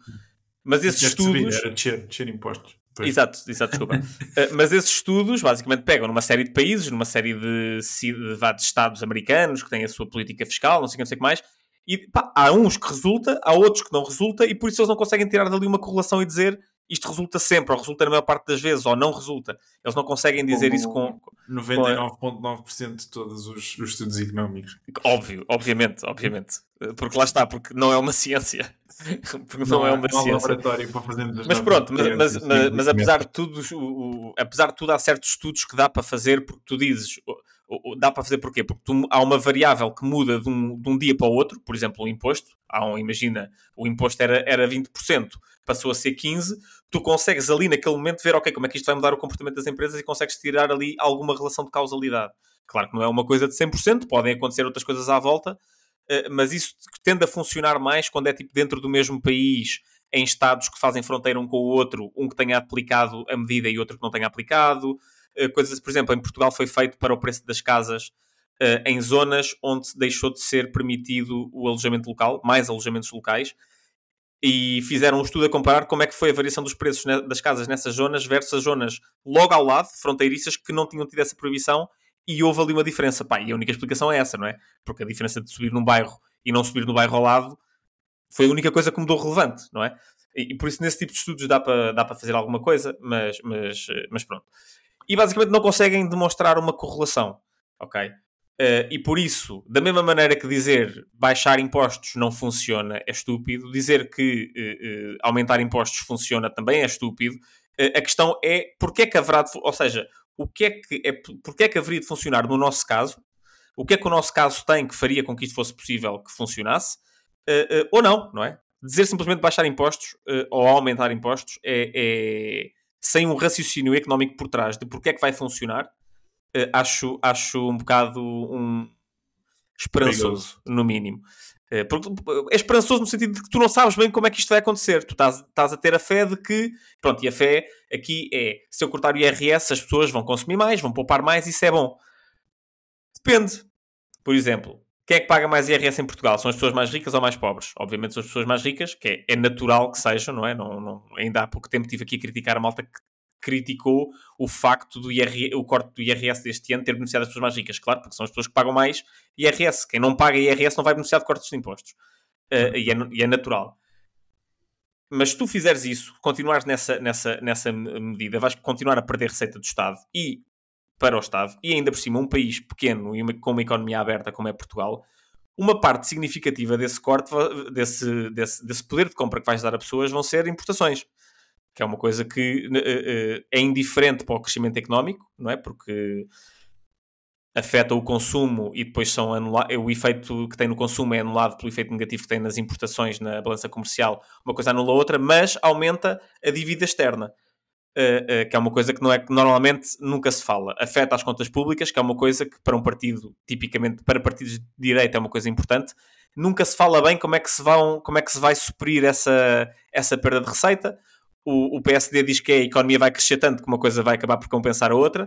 Mas esses estudos. Subir, era descer, descer impostos. Pois. Exato, exato, desculpa. uh, mas esses estudos basicamente pegam numa série de países, numa série de, de, de estados americanos que têm a sua política fiscal, não sei o que, não sei que mais, e pá, há uns que resulta, há outros que não resulta, e por isso eles não conseguem tirar dali uma correlação e dizer isto resulta sempre, ou resulta na maior parte das vezes, ou não resulta. Eles não conseguem dizer Como isso com. 99,9% de todos os, os, estudos económicos. Óbvio, obviamente, obviamente. Porque lá está, porque não é uma ciência. Porque não, não é uma não ciência. laboratório para fazer mas pronto, mas, mas, mas, mas, apesar de tudo, o, o, apesar de tudo, há certos estudos que dá para fazer, porque tu dizes, dá para fazer porquê? Porque tu, há uma variável que muda de um, de um dia para o outro, por exemplo, o imposto. Há um, imagina, o imposto era, era 20%, passou a ser 15%, tu consegues ali naquele momento ver, ok, como é que isto vai mudar o comportamento das empresas e consegues tirar ali alguma relação de causalidade. Claro que não é uma coisa de 100%, podem acontecer outras coisas à volta, mas isso tende a funcionar mais quando é tipo dentro do mesmo país, em estados que fazem fronteira um com o outro, um que tenha aplicado a medida e outro que não tenha aplicado. coisas, por exemplo, em Portugal foi feito para o preço das casas em zonas onde deixou de ser permitido o alojamento local, mais alojamentos locais, e fizeram um estudo a comparar como é que foi a variação dos preços das casas nessas zonas versus as zonas logo ao lado, fronteiriças, que não tinham tido essa proibição e houve ali uma diferença. Pá, e a única explicação é essa, não é? Porque a diferença de subir num bairro e não subir no bairro ao lado foi a única coisa que mudou relevante, não é? E, e por isso nesse tipo de estudos dá para dá para fazer alguma coisa, mas, mas, mas pronto. E basicamente não conseguem demonstrar uma correlação, ok? Uh, e por isso, da mesma maneira que dizer baixar impostos não funciona é estúpido, dizer que uh, uh, aumentar impostos funciona também é estúpido. a questão é porque é que haverá de, ou seja, o que é que é, porque é que haveria de funcionar no nosso caso, o que é que o nosso caso tem que faria com que isto fosse possível que funcionasse, ou não, não é? Dizer simplesmente baixar impostos ou aumentar impostos é, é sem um raciocínio económico por trás de porque é que vai funcionar acho, acho um bocado um esperançoso, no mínimo. Uh, porque é esperançoso no sentido de que tu não sabes bem como é que isto vai acontecer. Tu estás, estás a ter a fé de que, pronto, e a fé aqui é se eu cortar o IRS, as pessoas vão consumir mais, vão poupar mais, isso é bom. Depende. Por exemplo, quem é que paga mais IRS em Portugal? São as pessoas mais ricas ou mais pobres? Obviamente são as pessoas mais ricas, que é, é natural que sejam, não é? Não, não, ainda há pouco tempo estive aqui a criticar a malta que criticou o facto do IR, o corte do IRS deste ano ter beneficiado as pessoas mais ricas. Claro, porque são as pessoas que pagam mais IRS. Quem não paga IRS não vai beneficiar de cortes de impostos. Uh, e, é, e, é, natural. Mas se tu fizeres isso, continuares nessa, nessa, nessa medida, vais continuar a perder receita do Estado e para o Estado, e ainda por cima um país pequeno e uma, com uma economia aberta como é Portugal, uma parte significativa desse corte, desse, desse, desse poder de compra que vais dar a pessoas, vão ser importações que é uma coisa que uh, é indiferente para o crescimento económico, não é? Porque afeta o consumo e depois são anulados, o efeito que tem no consumo é anulado pelo efeito negativo que tem nas importações na balança comercial, uma coisa anula a outra, mas aumenta a dívida externa. Que é uma coisa que, não é, que normalmente nunca se fala. Afeta as contas públicas, que é uma coisa que para um partido, tipicamente para partidos de direita, é uma coisa importante. Nunca se fala bem como é que se, vão, como é que se vai suprir essa, essa perda de receita o, o PSD diz que a economia vai crescer tanto que uma coisa vai acabar por compensar a outra,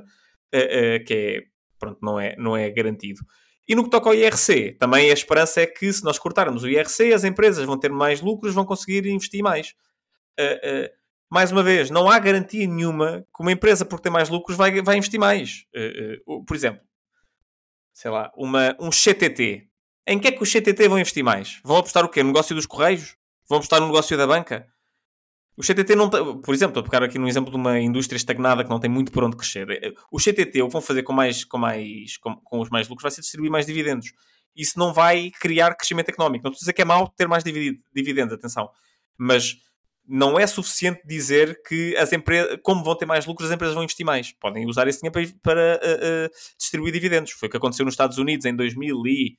uh, uh, que é, pronto, não é, não é garantido. E no que toca ao IRC, também a esperança é que se nós cortarmos o IRC, as empresas vão ter mais lucros, vão conseguir investir mais. Uh, mais uma vez, não há garantia nenhuma que uma empresa, porque tem mais lucros, vai, vai investir mais. por exemplo, sei lá, uma, um CTT. Em que é que os CTT vão investir mais? Vão apostar o quê? No negócio dos Correios? Vão apostar no negócio da banca? O CTT não por exemplo, estou a pegar aqui num exemplo de uma indústria estagnada que não tem muito por onde crescer. Eh, o CTT, o que vão fazer com, mais, com, mais, com, com os mais lucros, vai ser distribuir mais dividendos. Isso não vai criar crescimento económico. Não estou a dizer que é mau ter mais dividendos, atenção. Mas não é suficiente dizer que as empresas, como vão ter mais lucros, as empresas vão investir mais. Podem usar esse dinheiro para, para uh, uh, distribuir dividendos. Foi o que aconteceu nos Estados Unidos em 2000 e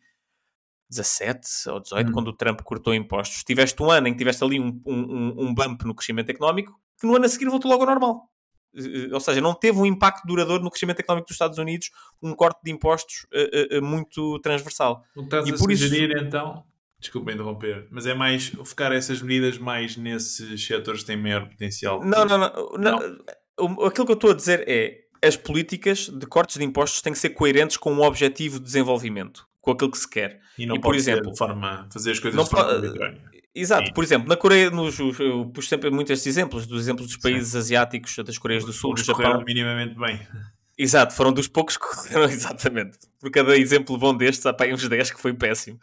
17 ou 18, hum. quando o Trump cortou impostos, tiveste um ano em que tiveste ali um, um, um bump no crescimento económico, que no ano a seguir voltou logo ao normal. Eh, ou seja, não teve um impacto duradouro no crescimento económico dos Estados Unidos, um corte de impostos uh, uh, muito transversal. O estás e a por sugerir, isso... então, desculpa interromper, mas é mais focar essas medidas mais nesses setores que têm maior potencial. Não, não, não, não. Aquilo que eu estou a dizer é as políticas de cortes de impostos têm que ser coerentes com um objetivo de desenvolvimento com aquilo que se quer. E não e, por exemplo, de forma, fazer as coisas de forma. Exato, por exemplo, na Coreia, nos, eu puxo sempre muitos estes exemplos, dos exemplos dos países Sim. asiáticos, das Coreias do Sul, do Japão. minimamente bem. Exato, foram dos poucos que correram, exatamente. Por cada exemplo bom destes, há para uns 10 que foi péssimo.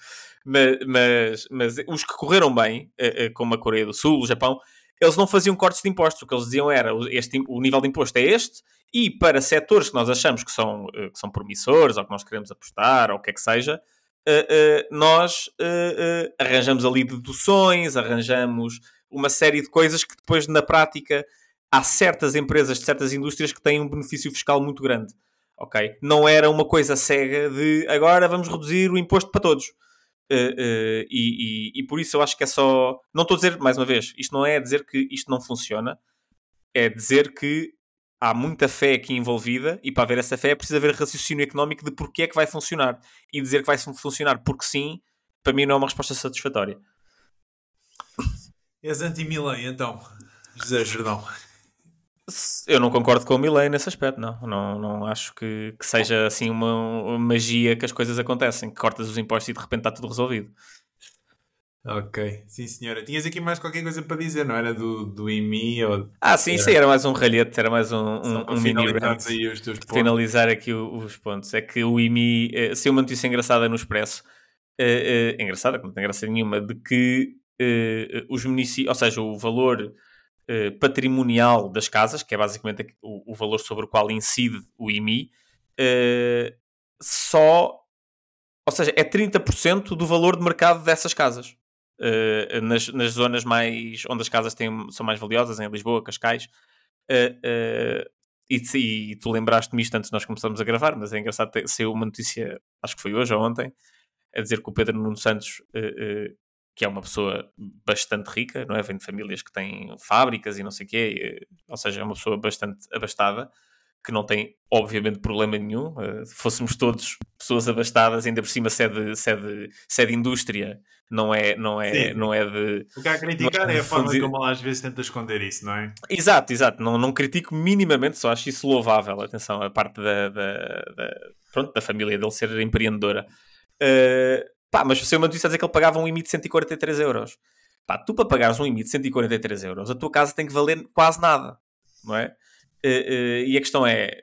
Mas, mas, mas os que correram bem, eh, eh, como a Coreia do Sul, o Japão, eles não faziam cortes de impostos. O que eles diziam era este, o nível de imposto é este, e para setores que nós achamos que são, eh, que são promissores, ou que nós queremos apostar, ou o que é que seja, uh, uh, nós arranjamos ali deduções, arranjamos uma série de coisas que depois, na prática, há certas empresas de certas indústrias que têm um benefício fiscal muito grande. Ok? Não era uma coisa cega de agora vamos reduzir o imposto para todos. Uh, uh, e, e, e, por isso eu acho que é só. Não estou a dizer, mais uma vez, isto não é dizer que isto não funciona, é dizer que há muita fé aqui envolvida e para haver essa fé é preciso haver raciocínio económico de porque é que vai funcionar e dizer que vai funcionar porque sim para mim não é uma resposta satisfatória. És anti-Milley, então, José Jordão. Eu não concordo com o Milley nesse aspecto, não. Não, não acho que, que seja assim uma, magia que as coisas acontecem, que cortas os impostos e de repente está tudo resolvido. Ok, sim senhora. Tinhas aqui mais qualquer coisa para dizer, não era do, do IMI? Ou... Ah, sim, era... sim, era mais um ralhete, era mais um, um, um mini rant. Aí finalizar aqui os pontos. É que o IMI, eh, se uma notícia engraçada no Expresso, uh, uh, engraçada, não tem graça nenhuma, de que uh, os municípios, ou seja, o valor uh, patrimonial das casas, que é basicamente o, o, valor sobre o qual incide o IMI, uh, só, ou seja, é 30% do valor de mercado dessas casas. nas, nas zonas mais onde as casas têm, são mais valiosas, em Lisboa, Cascais, e, e, tu lembraste-me isto antes de nós começarmos a gravar, mas é engraçado saiu uma notícia, acho que foi hoje ou ontem, a dizer que o Pedro Nuno Santos uh, uh, que é uma pessoa bastante rica, não é? Vem de famílias que têm fábricas e não sei o quê, ou seja, é uma pessoa bastante abastada, que não tem, obviamente, problema nenhum. Uh, fôssemos todos pessoas abastadas, ainda por cima se é de, se é de, se é indústria, não é, não é, não é de... O que há a criticar é, é a forma como ela às vezes tenta esconder isso, não é? Exato, exato. Não, não critico minimamente, só acho isso louvável. Atenção, a parte da, da, da pronto, da família dele ser empreendedora. Uh, Pá, mas se uma notícia a dizer que ele pagava um IMI de 143 euros. Pá, tu para pagares um IMI de 143 euros, a tua casa tem que valer quase nada, não é? Uh, uh, e a questão é,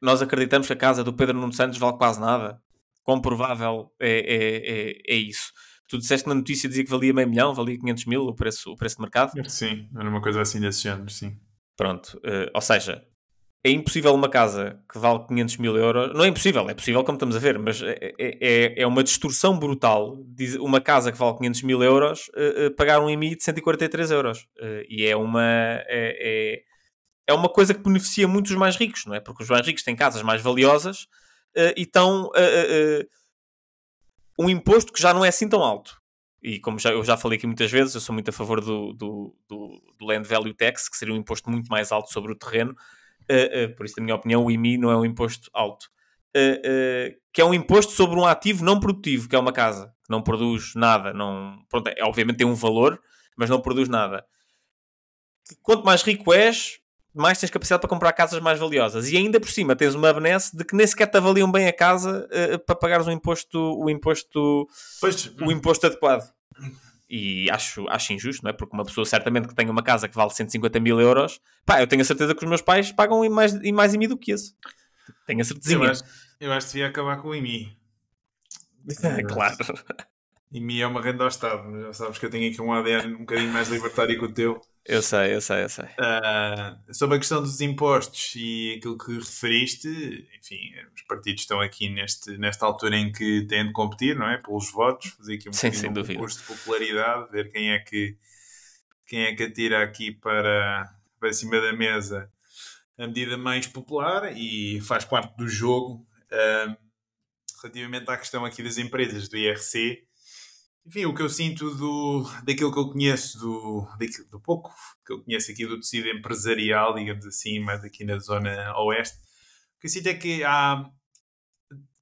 nós acreditamos que a casa do Pedro Nuno Santos vale quase nada? Quão provável é, é, é, é isso? Tu disseste na notícia dizia que valia meio milhão, valia 500 mil o preço, o preço de mercado? Sim, era uma coisa assim desse género, sim. Pronto, uh, ou seja, é impossível uma casa que vale 500 mil euros. Não é impossível, é possível como estamos a ver, mas é, é, é, é uma distorção brutal. Uma casa que vale 500 mil euros uh, uh, pagar um IMI de 143 euros. Uh, e é uma. É, é, é, uma coisa que beneficia muito os mais ricos, não é? Porque os mais ricos têm casas mais valiosas e estão. um imposto que já não é assim tão alto. E como já, eu já falei aqui muitas vezes, eu sou muito a favor do, do, do, do Land Value Tax, que seria um imposto muito mais alto sobre o terreno, Uh, uh, por isso, na minha opinião, o IMI não é um imposto alto. Uh, que é um imposto sobre um ativo não produtivo, que é uma casa, que não produz nada. Não, pronto, é, obviamente tem um valor, mas não produz nada. Quanto mais rico és, mais tens capacidade para comprar casas mais valiosas. E ainda por cima tens uma benesse de que nem sequer te avaliam bem a casa para pagares o imposto, o imposto, pois, o imposto adequado e acho, acho injusto, não é? Porque uma pessoa certamente que tem uma casa que vale 150 mil euros, pá, eu tenho a certeza que os meus pais pagam e mais, e mais IMI do que isso. Tenho a certeza. Eu acho, eu acho que devia acabar com o IMI. É, claro. IMI é uma renda ao Estado, já sabes que eu tenho aqui um ADN um bocadinho mais libertário que o teu. Eu sei, eu sei, eu sei. Uh, sobre a questão dos impostos e aquilo que referiste, enfim, os partidos estão aqui neste, nesta altura em que têm de competir, não é? Pelos votos, fazer aqui um, Sim, sem um concurso de popularidade, ver quem é que quem é que atira aqui para, para cima da mesa a medida mais popular e faz parte do jogo. Uh, relativamente à questão aqui das empresas do IRC, enfim, o que eu sinto do, daquilo que eu conheço, do, daquilo, do pouco que eu conheço aqui do tecido empresarial, digamos assim, mais aqui na zona oeste, o que eu sinto é que há,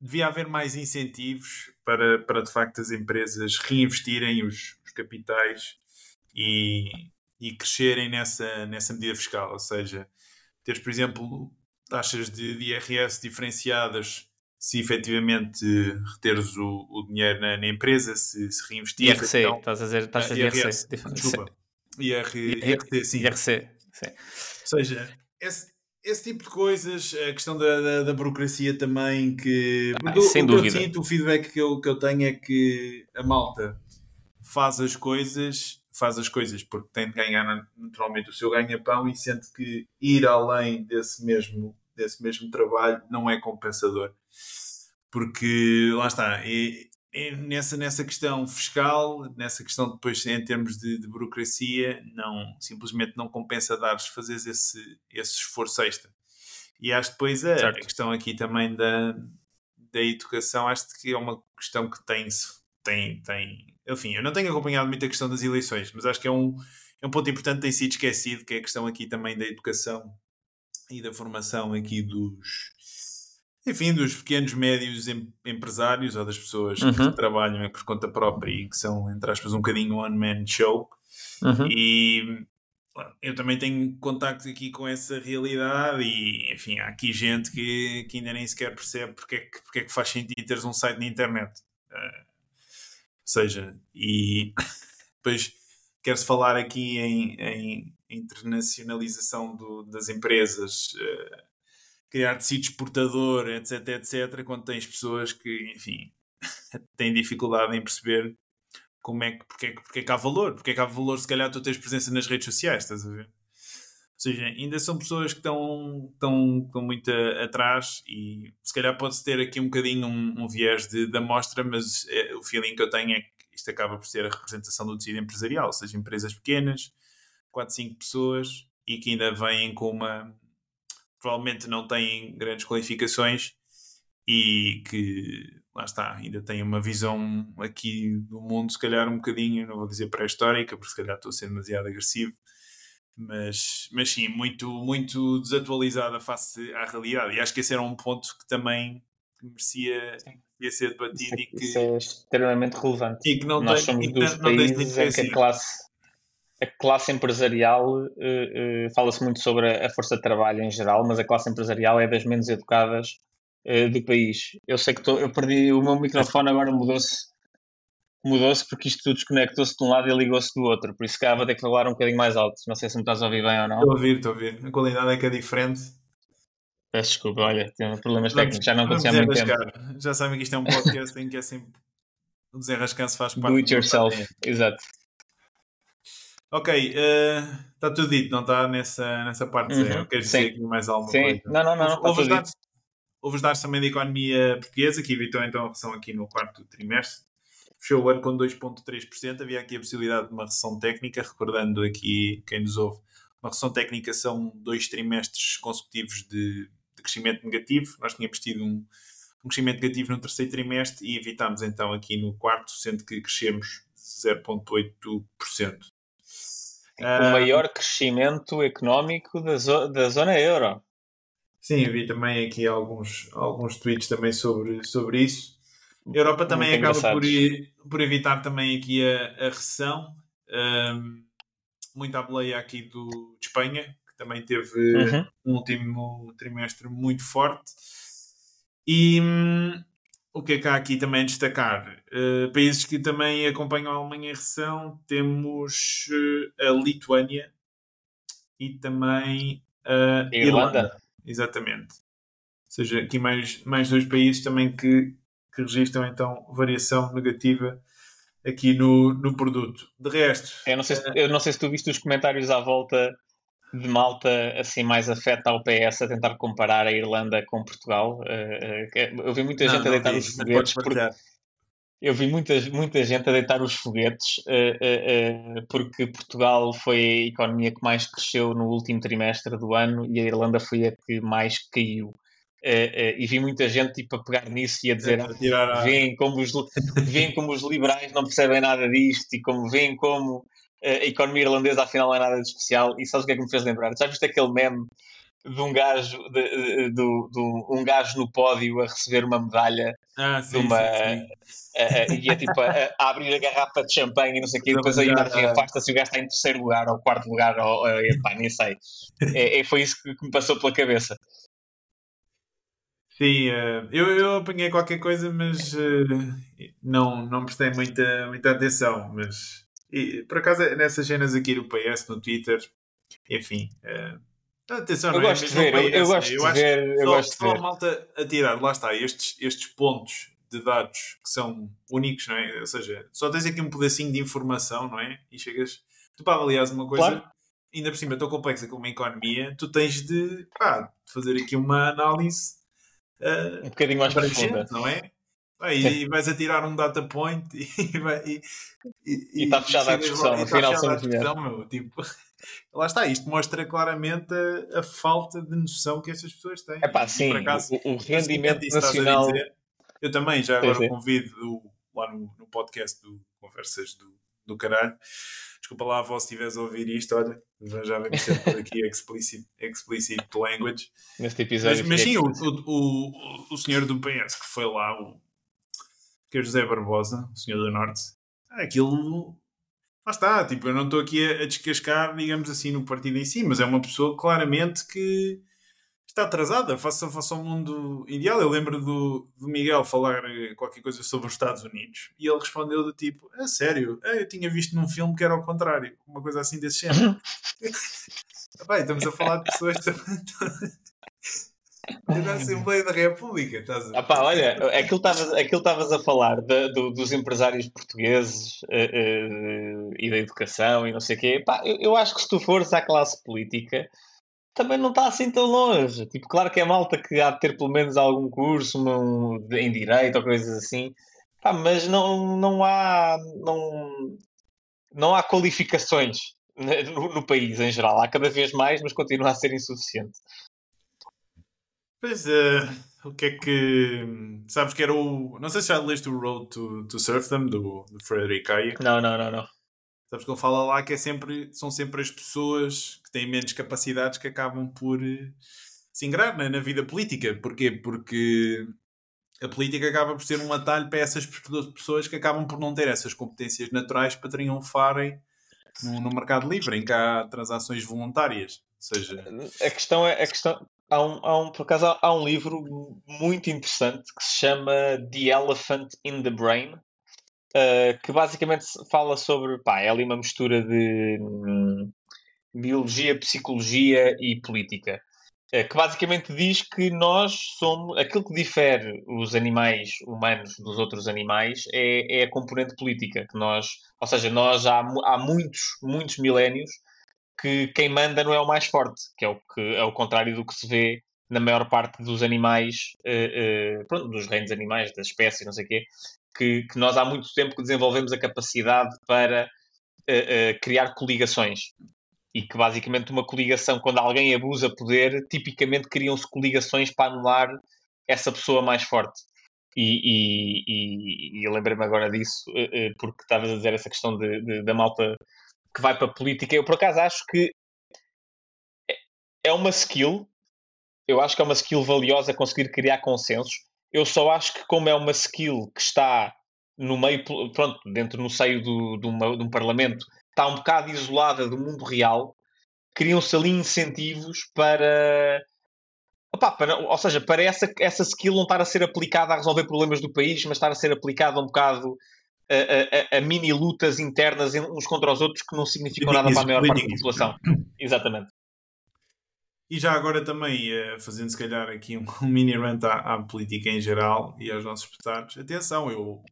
devia haver mais incentivos para, para de facto as empresas reinvestirem os, os capitais e, e crescerem nessa, nessa medida fiscal, ou seja, teres, por exemplo, taxas de, de IRS diferenciadas se efetivamente reteres o, o dinheiro na, na, empresa, se, se reinvestir. IRC, então, estás a dizer taxas de IRC. Desculpa. IRC, sim. IRC, sim. Ou seja, esse, esse tipo de coisas, a questão da, da, da burocracia também, que. Ah, sem o, dúvida. Que eu sinto, o feedback que eu, que eu tenho é que a malta faz as coisas, faz as coisas porque tem de ganhar naturalmente o seu ganha-pão e sente que ir além desse mesmo, desse mesmo trabalho não é compensador porque lá está, e, e nessa, nessa questão fiscal, nessa questão depois em termos de, de burocracia, não, simplesmente não compensa dares, fazeres esse, esse esforço extra. E acho depois a, a questão aqui também da, da educação, acho que é uma questão que tem, tem, tem. Enfim, eu não tenho acompanhado muito a questão das eleições, mas acho que é um, é um ponto importante tem sido esquecido, que é a questão aqui também da educação e da formação aqui dos, enfim, dos pequenos, médios empresários ou das pessoas uhum. que trabalham por conta própria e que são, entre aspas, um bocadinho one-man show. Uhum. E eu também tenho contacto aqui com essa realidade e, enfim, há aqui gente que, que ainda nem sequer percebe porque é, que, porque é que faz sentido teres um site na internet. Uh, ou seja, e depois quer-se falar aqui em, em internacionalização do, das empresas, uh, criar tecido exportador, etc, etc, quando tens pessoas que, enfim, têm dificuldade em perceber como é que, porque, é, porque é que há valor, porque é que há valor se calhar tu tens presença nas redes sociais, estás a ver? Ou seja, ainda são pessoas que estão, estão, estão muito a, atrás e se calhar pode-se ter aqui um bocadinho um, um viés de, da mostra, mas é, o feeling que eu tenho é que isto acaba por ser a representação do tecido empresarial, ou seja, empresas pequenas, 4, 5 pessoas e que ainda vêm com uma provavelmente não têm grandes qualificações e que lá está, ainda têm uma visão aqui do mundo, se calhar um bocadinho, não vou dizer pré-histórica, porque se calhar estou a ser demasiado agressivo, mas, mas sim, muito, muito desatualizada face à realidade. E acho que esse era um ponto que também merecia ia ser debatido isso, e que isso é extremamente relevante. E que não Nós tem, somos dos não, países em que a classe a classe empresarial uh, uh, fala-se muito sobre a, força de trabalho em geral, mas a classe empresarial é das menos educadas uh, do país. Eu sei que tô, eu perdi o meu microfone, agora mudou-se mudou-se porque isto desconectou-se de um lado e ligou-se do outro, por isso que vou ter que falar um bocadinho mais alto. Não sei se me estás a ouvir bem ou não. Estou a ouvir, estou a ouvir. A qualidade é que é diferente. Peço desculpa, olha, tenho problemas técnicos, já não acontecia há muito tempo. Já sabem que isto é um podcast em que é sempre o desenrascanço faz parte. Do it yourself, exato. Ok, está uh, tudo dito, não está nessa, nessa parte uhum. zero. Queres dizer aqui mais alguma Sim. coisa? Não, não, não. Houve, os dados, houve os dados também da economia portuguesa, que evitou então a recessão aqui no quarto trimestre. Fechou o ano com 2,3%. Havia aqui a possibilidade de uma recessão técnica, recordando aqui quem nos ouve. Uma recessão técnica são dois trimestres consecutivos de, de crescimento negativo. Nós tínhamos tido um, um crescimento negativo no terceiro trimestre e evitámos então aqui no quarto, sendo que crescemos 0,8%. O ah, maior crescimento económico da, zo da zona euro. Sim, vi também aqui alguns, alguns tweets também sobre, sobre isso. A Europa também Muito acaba por, por evitar também aqui a, a recessão. Um, muito à boleia aqui do, de Espanha, que também teve uhum. um último trimestre muito forte. E, hum, o que é que há aqui também a destacar? Uh, países que também acompanham a Alemanha em recessão, temos uh, a Lituânia e também a Irlanda. Irlanda. Exatamente. Ou seja, aqui mais, mais dois países também que, que registram então variação negativa aqui no, no produto. De resto. Eu não, sei se, eu não sei se tu viste os comentários à volta de malta assim mais afeta ao PS a tentar comparar a Irlanda com Portugal. Uh, eu vi muita não, gente a deitar os foguetes porque eu vi muita, muita gente a deitar os foguetes uh, uh, porque Portugal foi a economia que mais cresceu no último trimestre do ano e a Irlanda foi a que mais caiu. e vi muita gente tipo, a pegar nisso e a dizer ah, veem, como os, veem como os liberais não percebem nada disto e como veem como a economia irlandesa afinal não é nada de especial. E sabes o que é que me fez lembrar? Já viste aquele meme de um gajo, de, de, de, de um gajo no pódio a receber uma medalha ah, sim, uma, sim, sim. e é tipo a, a, abrir a garrafa de champanhe e não sei o quê, depois a imagem afasta-se e o gajo está em terceiro lugar ou quarto lugar, ou epá, nem sei. É, é, foi isso que, me passou pela cabeça. Sim, uh, eu, eu apanhei qualquer coisa, mas uh, não, não prestei muita, muita atenção. Mas e, por acaso, nessas cenas aqui do PS, no Twitter, enfim. Uh, atenção, eu não é gosto é de ver, PS, eu, eu gosto eu de ver, eu só, gosto só de ver. a malta a tirar, lá está, estes, estes pontos de dados que são únicos, não é? Ou seja, só tens aqui um pedacinho de informação, não é? E chegas. Tu para avaliares uma coisa, claro. ainda por cima tão complexa como a economia, tu tens de pá, fazer aqui uma análise. Uh, um bocadinho mais profunda, não é? Ah, e, e, vais a tirar um data point e, vai, e, e, está fechada a discussão. No final somos discussão, meu, tipo, Lá está, isto mostra claramente a, a, falta de noção que essas pessoas têm. É pá, sim, acaso, o, o, rendimento nacional. Dizer, eu também, já agora convido lá no, no, podcast do Conversas do, do Caralho, desculpa lá, avó, se estiveres a ouvir isto, olha, já vamos ter por aqui explicit, explicit language. Neste episódio. Mas, mas sim, o, o, o, o senhor do PS que foi lá, o que é José Barbosa, o senhor do Norte, aquilo. Lá está, tipo, eu não estou aqui a, a descascar, digamos assim, no partido em si, mas é uma pessoa claramente que está atrasada face ao mundo ideal. Eu lembro do, do Miguel falar eh, qualquer coisa sobre os Estados Unidos e ele respondeu do tipo: É sério, é, eu tinha visto num filme que era ao contrário, uma coisa assim desse género. Bem, estamos a falar de pessoas da Assembleia da República, estás a ah, pá, olha, aquilo estavas a falar de, do, dos empresários portugueses uh, uh, e da educação e não sei o quê. Pá, eu, eu acho que se tu fores à classe política também não está assim tão longe. Tipo, claro que é malta que há de ter pelo menos algum curso em direito ou coisas assim, Pá, mas não, não há não, não há qualificações no, no, país em geral. Há cada vez mais, mas continua a ser insuficiente. Pois, uh, o que é que. Sabes que era o. Não sei se já leste o Road to, to Surfdom do, do Frederick Hayek. Não, não, não, não. Sabes que ele fala lá que é sempre, são sempre as pessoas que têm menos capacidades que acabam por uh, se ingrar na, na vida política. Porquê? Porque a política acaba por ser um atalho para essas pessoas que acabam por não ter essas competências naturais para triunfarem no, no mercado livre, em que há transações voluntárias. Ou seja, a questão é a questão. Há um, há um, por acaso há um livro muito interessante que se chama The Elephant in the Brain, uh, que basicamente fala sobre, pá, é ali uma mistura de hum, biologia, psicologia e política. Uh, que basicamente diz que nós somos. Aquilo que difere os animais humanos dos outros animais é, é a componente política. Que nós, ou seja, nós há, há muitos, muitos milénios que quem manda não é o mais forte, que é o, que, é o contrário do que se vê na maior parte dos animais, uh, uh, pronto, dos reinos animais, das espécies, não sei o quê, que, que, nós há muito tempo que desenvolvemos a capacidade para uh, criar coligações. E que basicamente uma coligação, quando alguém abusa poder, tipicamente criam-se coligações para anular essa pessoa mais forte. E, e, e, e eu lembrei-me agora disso, porque estavas a dizer essa questão de, de, da malta que vai para a política. Eu, por acaso, acho que é uma skill, eu acho que é uma skill valiosa conseguir criar consensos. Eu só acho que, como é uma skill que está no meio, pronto, dentro no seio do, de, uma, de um parlamento, está um bocado isolada do mundo real, criam-se ali incentivos para, Opa, para, ou seja, para essa, essa skill não estar a ser aplicada a resolver problemas do país, mas estar a ser aplicada um bocado a, a, a, mini lutas internas uns contra os outros que não significam nada para a maior parte da população. Exatamente. E já agora também, uh, fazendo se calhar aqui um, um mini rant à, à, política em geral e aos nossos deputados, atenção, eu,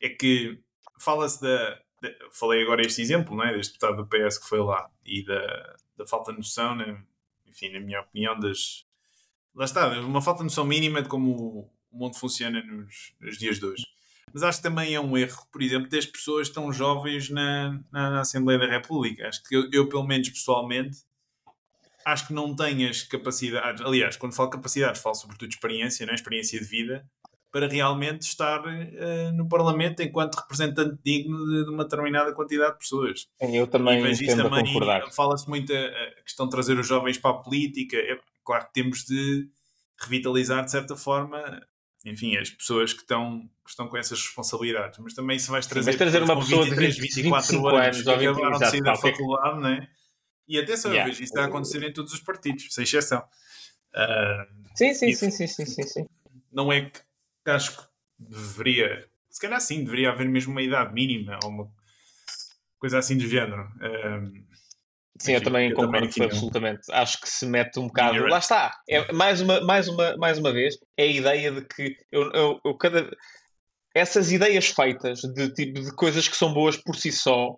é que fala-se da, da, Falei agora este exemplo, não é? Deste deputado do PS que foi lá e da, da falta de noção, né? enfim, na minha opinião, das. Lá está, uma falta de noção mínima de como o mundo funciona nos, nos dias de hoje. Mas acho que também é um erro, por exemplo, ter pessoas tão jovens na, na, na Assembleia da República. Acho que eu, eu, pelo menos pessoalmente, acho que não tenho as capacidades. Aliás, quando falo capacidades, falo sobretudo de experiência, né? experiência de vida, para realmente estar uh, no Parlamento enquanto representante digno de, de, uma determinada quantidade de pessoas. Eu também entendo também, concordar. Fala-se muito a, a, questão de trazer os jovens para a política. É, claro que temos de revitalizar, de certa forma, enfim, as pessoas que estão, que estão com essas responsabilidades. Mas também se vais trazer, Sim, trazer uma pessoa 23, de 20, 24 anos, anos que acabaram de sair da faculdade, né? E atenção, yeah. isso está a acontecer em todos os partidos, sem exceção. Uh, sim, sim, sim, sim, sim, sim. Não é que acho que deveria, se calhar sim, deveria haver mesmo uma idade mínima ou uma coisa assim do género. Uh, Sim, eu também eu concordo também absolutamente. Acho que se mete um bocado. Lá está. É, mais, uma, mais, uma, mais uma vez, é a ideia de que eu, eu, eu cada. Essas ideias feitas de, tipo, de coisas que são boas por si só,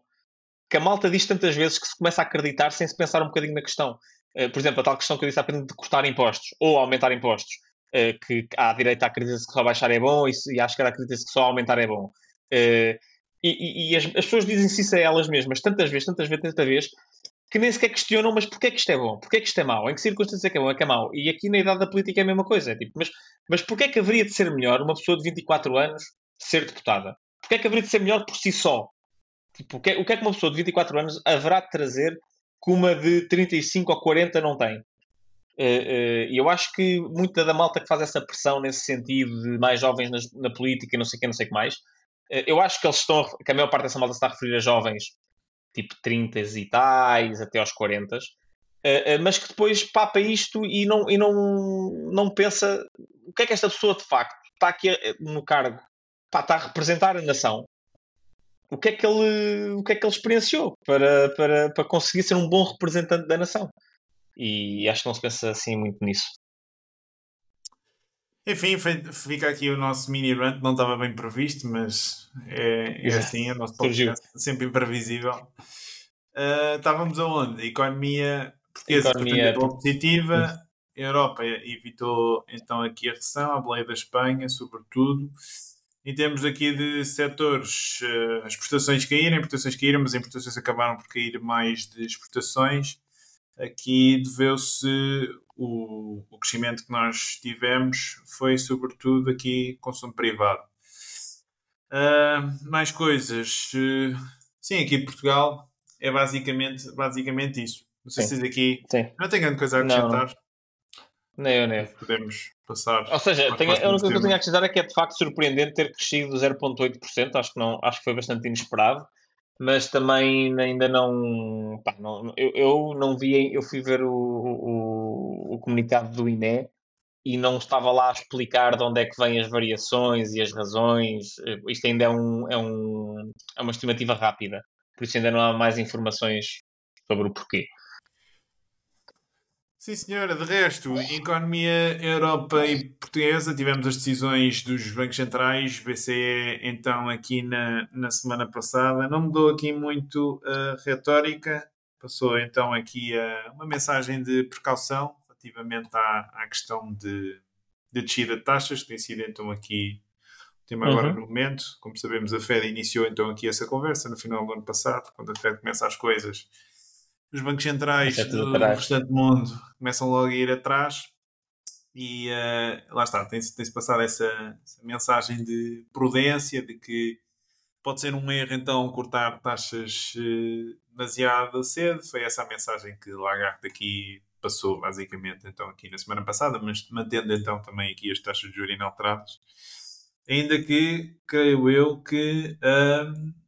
que a malta diz tantas vezes que se começa a acreditar sem se pensar um bocadinho na questão. Uh, por exemplo, a tal questão que eu disse há bocadinho de cortar impostos ou aumentar impostos. Uh, que à direita acredita-se que só baixar é bom e, e à esquerda acredita-se que só aumentar é bom. Uh, e, e, e as, as, pessoas dizem-se isso a elas mesmas tantas vezes, tantas vezes, tantas vezes, que nem sequer questionam, mas porquê que isto é bom? Porquê que isto é mau? Em que circunstâncias é que é bom? É que é mau? E aqui na idade da política é a mesma coisa. É tipo, mas, mas porquê que haveria de ser melhor uma pessoa de 24 anos ser deputada? Porquê que haveria de ser melhor por si só? Tipo, o que, é, o que é que uma pessoa de 24 anos haverá de trazer que uma de 35 ou 40 não tem? Uh, uh, eu acho que muita da malta que faz essa pressão nesse sentido de mais jovens na, na política, não sei o que, não sei o que mais, uh, eu acho que eles estão, que a maior parte dessa malta está a referir a jovens tipo 30 e tais até aos 40, mas que depois papa isto e não, e não, não pensa o que é que esta pessoa de facto está aqui no cargo, pá, está a representar a nação. O que é que ele, o que é que ele experienciou para, para, para conseguir ser um bom representante da nação? E acho que não se pensa assim muito nisso. Enfim, fica aqui o nosso mini rant, não estava bem previsto, mas é, é assim, é o nosso podcast, sempre imprevisível. Uh, estávamos aonde? Economia portuguesa Economia... positiva, a Europa evitou então aqui a recessão, a boleia da Espanha, sobretudo. Em termos aqui de setores, uh, as exportações caíram, importações caíram, mas as importações acabaram por cair mais de exportações. Aqui deveu-se o, o crescimento que nós tivemos foi sobretudo aqui consumo privado. Uh, mais coisas. Uh, sim, aqui em Portugal é basicamente, basicamente isso. Não sei sim. se aqui. Sim. Não tenho grande coisa a acrescentar. Não. Nem eu, nem eu. Podemos passar. Ou seja, tenho, a única coisa que eu tenho a acrescentar é que é de facto surpreendente ter crescido 0,8%. Acho que, não, acho que foi bastante inesperado mas também ainda não, pá, não eu, eu, não vi, eu fui ver o, o, o, comunicado do INE e não estava lá a explicar de onde é que vêm as variações e as razões. Isto ainda é, um, é, um, é uma estimativa rápida, por isso ainda não há mais informações sobre o porquê. Sim, senhora. De resto, economia Europa e portuguesa, tivemos as decisões dos bancos centrais, BCE, então, aqui na, na semana passada. Não mudou aqui muito a retórica, passou então aqui a, uma mensagem de precaução relativamente à, à questão de, de descida de taxas, que tem sido então aqui o tema agora uhum. no momento. Como sabemos, a Fed iniciou então aqui essa conversa no final do ano passado, quando a Fed começa as coisas os bancos centrais do restante mundo começam logo a ir atrás e uh, lá está, tem-se tem passado essa, essa, mensagem de prudência, de que pode ser um erro então cortar taxas uh, demasiado cedo, foi essa a mensagem que Lagarde aqui passou basicamente então aqui na semana passada, mas mantendo então também aqui as taxas de juros inalteradas, ainda que creio eu que uh,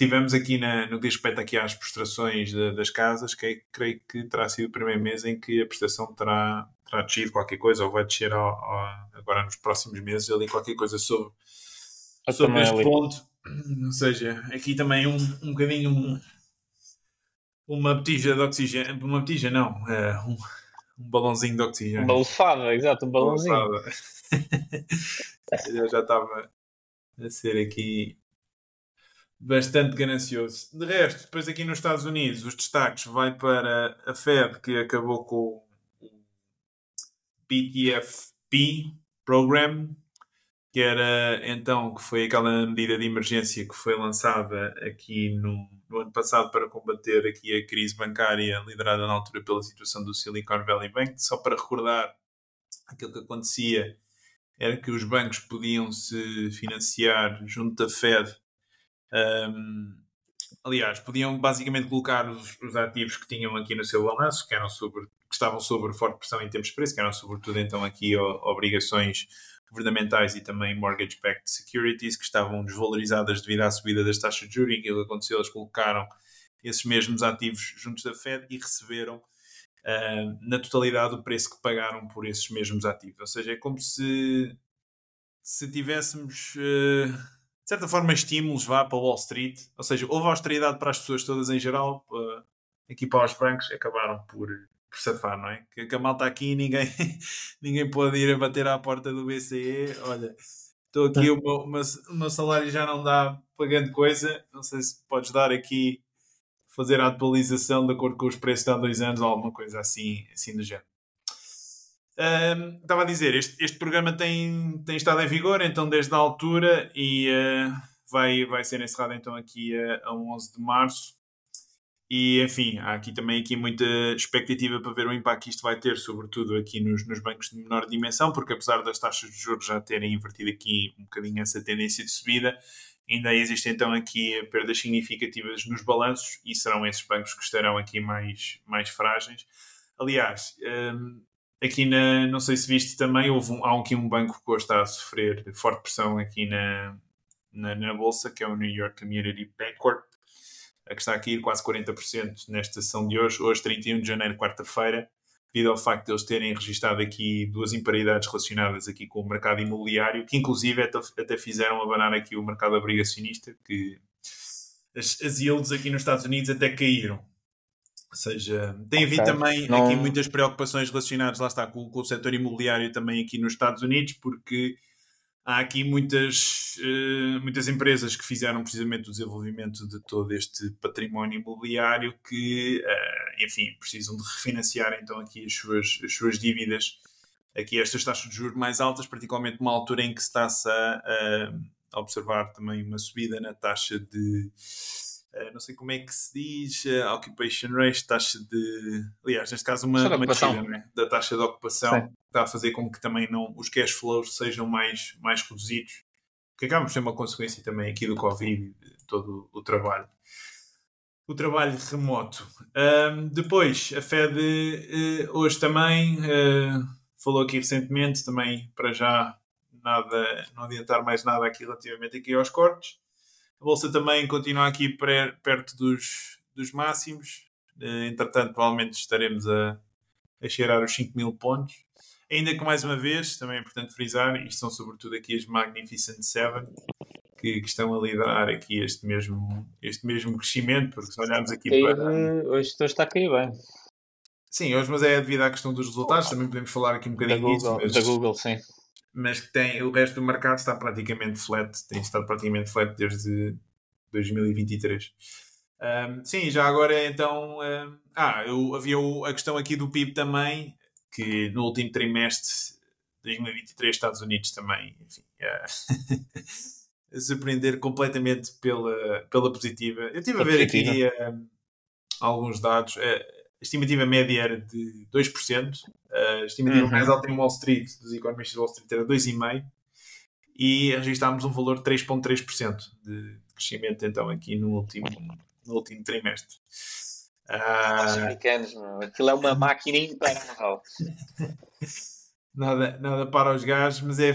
tivemos aqui na, no que diz respeito aqui às prestações de, das casas, que é, creio que terá sido o primeiro mês em que a prestação terá, terá descido qualquer coisa, ou vai descer ao, ao, agora nos próximos meses ali qualquer coisa sobre, sobre este ali. ponto. Ou seja, aqui também um, um bocadinho um, uma botija de oxigênio, uma botija não, é, um, um balãozinho de oxigênio. Uma lufada, exato, um balãozinho. Já estava a ser aqui bastante ganancioso. De resto, depois aqui nos Estados Unidos, os destaques vai para a Fed, que acabou com o PTFP Program, que era então que foi aquela medida de emergência que foi lançada aqui no, no, ano passado para combater aqui a crise bancária liderada na altura pela situação do Silicon Valley Bank. Só para recordar aquilo que acontecia era que os bancos podiam se financiar junto da Fed um, aliás, podiam basicamente colocar os, os, ativos que tinham aqui no seu balanço, que eram sobre, que estavam sob forte pressão em termos de preço, que eram sobretudo então aqui obrigações governamentais e também mortgage-backed securities, que estavam desvalorizadas devido à subida das taxas de juros, e aquilo que aconteceu, eles colocaram esses mesmos ativos juntos da Fed e receberam uh, na totalidade o preço que pagaram por esses mesmos ativos. Ou seja, é como se, se tivéssemos... Uh, certa forma, estímulos vá para Wall Street. Ou seja, houve austeridade para as pessoas todas em geral, para, aqui para os bancos, acabaram por, por safar, não é? Que, que a malta aqui ninguém, ninguém pode ir a bater à porta do BCE. Olha, estou aqui, o meu, o meu salário já não dá para grande coisa. Não sei se podes dar aqui, fazer a atualização de acordo com os preços de há dois anos ou alguma coisa assim, assim do género. Um, estava a dizer, este, este programa tem, tem estado em vigor, então desde a altura e uh, vai, vai ser encerrado então aqui a, a 11 de março. E enfim, há aqui também aqui muita expectativa para ver o impacto que isto vai ter, sobretudo aqui nos, nos bancos de menor dimensão, porque apesar das taxas de juros já terem invertido aqui um bocadinho essa tendência de subida, ainda existem então aqui perdas significativas nos balanços e serão esses bancos que estarão aqui mais, mais frágeis. Aliás, um, aqui na, não sei se viste também, houve um, há aqui um banco que hoje está a sofrer forte pressão aqui na, na, na bolsa, que é o New York Community Bancorp, que está aqui quase 40% nesta sessão de hoje, hoje 31 de janeiro, quarta-feira, devido ao facto de eles terem registado aqui duas imparidades relacionadas aqui com o mercado imobiliário, que inclusive até, até fizeram abanar aqui o mercado obrigacionista, que as, as yields aqui nos Estados Unidos até caíram. Ou seja, tem havido okay. também Não... aqui muitas preocupações relacionadas, lá está, com, com, o setor imobiliário também aqui nos Estados Unidos, porque há aqui muitas, uh, muitas empresas que fizeram precisamente o desenvolvimento de todo este património imobiliário que, uh, enfim, precisam de refinanciar então aqui as suas, as suas dívidas, aqui estas taxas de juros mais altas, particularmente numa altura em que se está-se a, a observar também uma subida na taxa de não sei como é que se diz, uh, occupation rate, taxa de. Aliás, neste caso, uma, uma descida né? da taxa de ocupação, Sim. está a fazer com que também não, os cash flows sejam mais, mais reduzidos, que acaba por ser uma consequência também aqui do Covid e de todo o trabalho. O trabalho remoto. Um, depois, a Fed uh, hoje também falou aqui recentemente, também para já nada, não adiantar mais nada aqui relativamente aqui aos cortes a bolsa também continua aqui perto dos, dos máximos. Uh, entretanto, provavelmente estaremos a, a cheirar os 5 mil pontos. Ainda que, mais uma vez, também é importante frisar, isto são sobretudo aqui as Magnificent Seven, que, que, estão a liderar aqui este mesmo, este mesmo crescimento, porque se olharmos aqui para... Hoje está a cair bem. Sim, hoje, mas é devido à questão dos resultados, também podemos falar aqui um bocadinho da Google, disso. Mas... Da Google, sim mas que tem o resto do mercado está praticamente flat, tem estado praticamente flat desde 2023. Um, sim, já agora então. Um, ah, eu, havia o, a questão aqui do PIB também, que no último trimestre de 2023, Estados Unidos também, enfim, uh, a surpreender completamente pela, pela positiva. Eu estive a, a ver positiva. aqui alguns dados. A estimativa média era de 2%, a estimativa uhum. mais alta em Wall Street, dos economistas de Wall Street, era 2,5%, e registámos um valor de 3,3% de crescimento, então, aqui no último, no último trimestre. Os uh... americanos, meu. aquilo é uma máquina imparável. nada, nada para os gajos, mas é.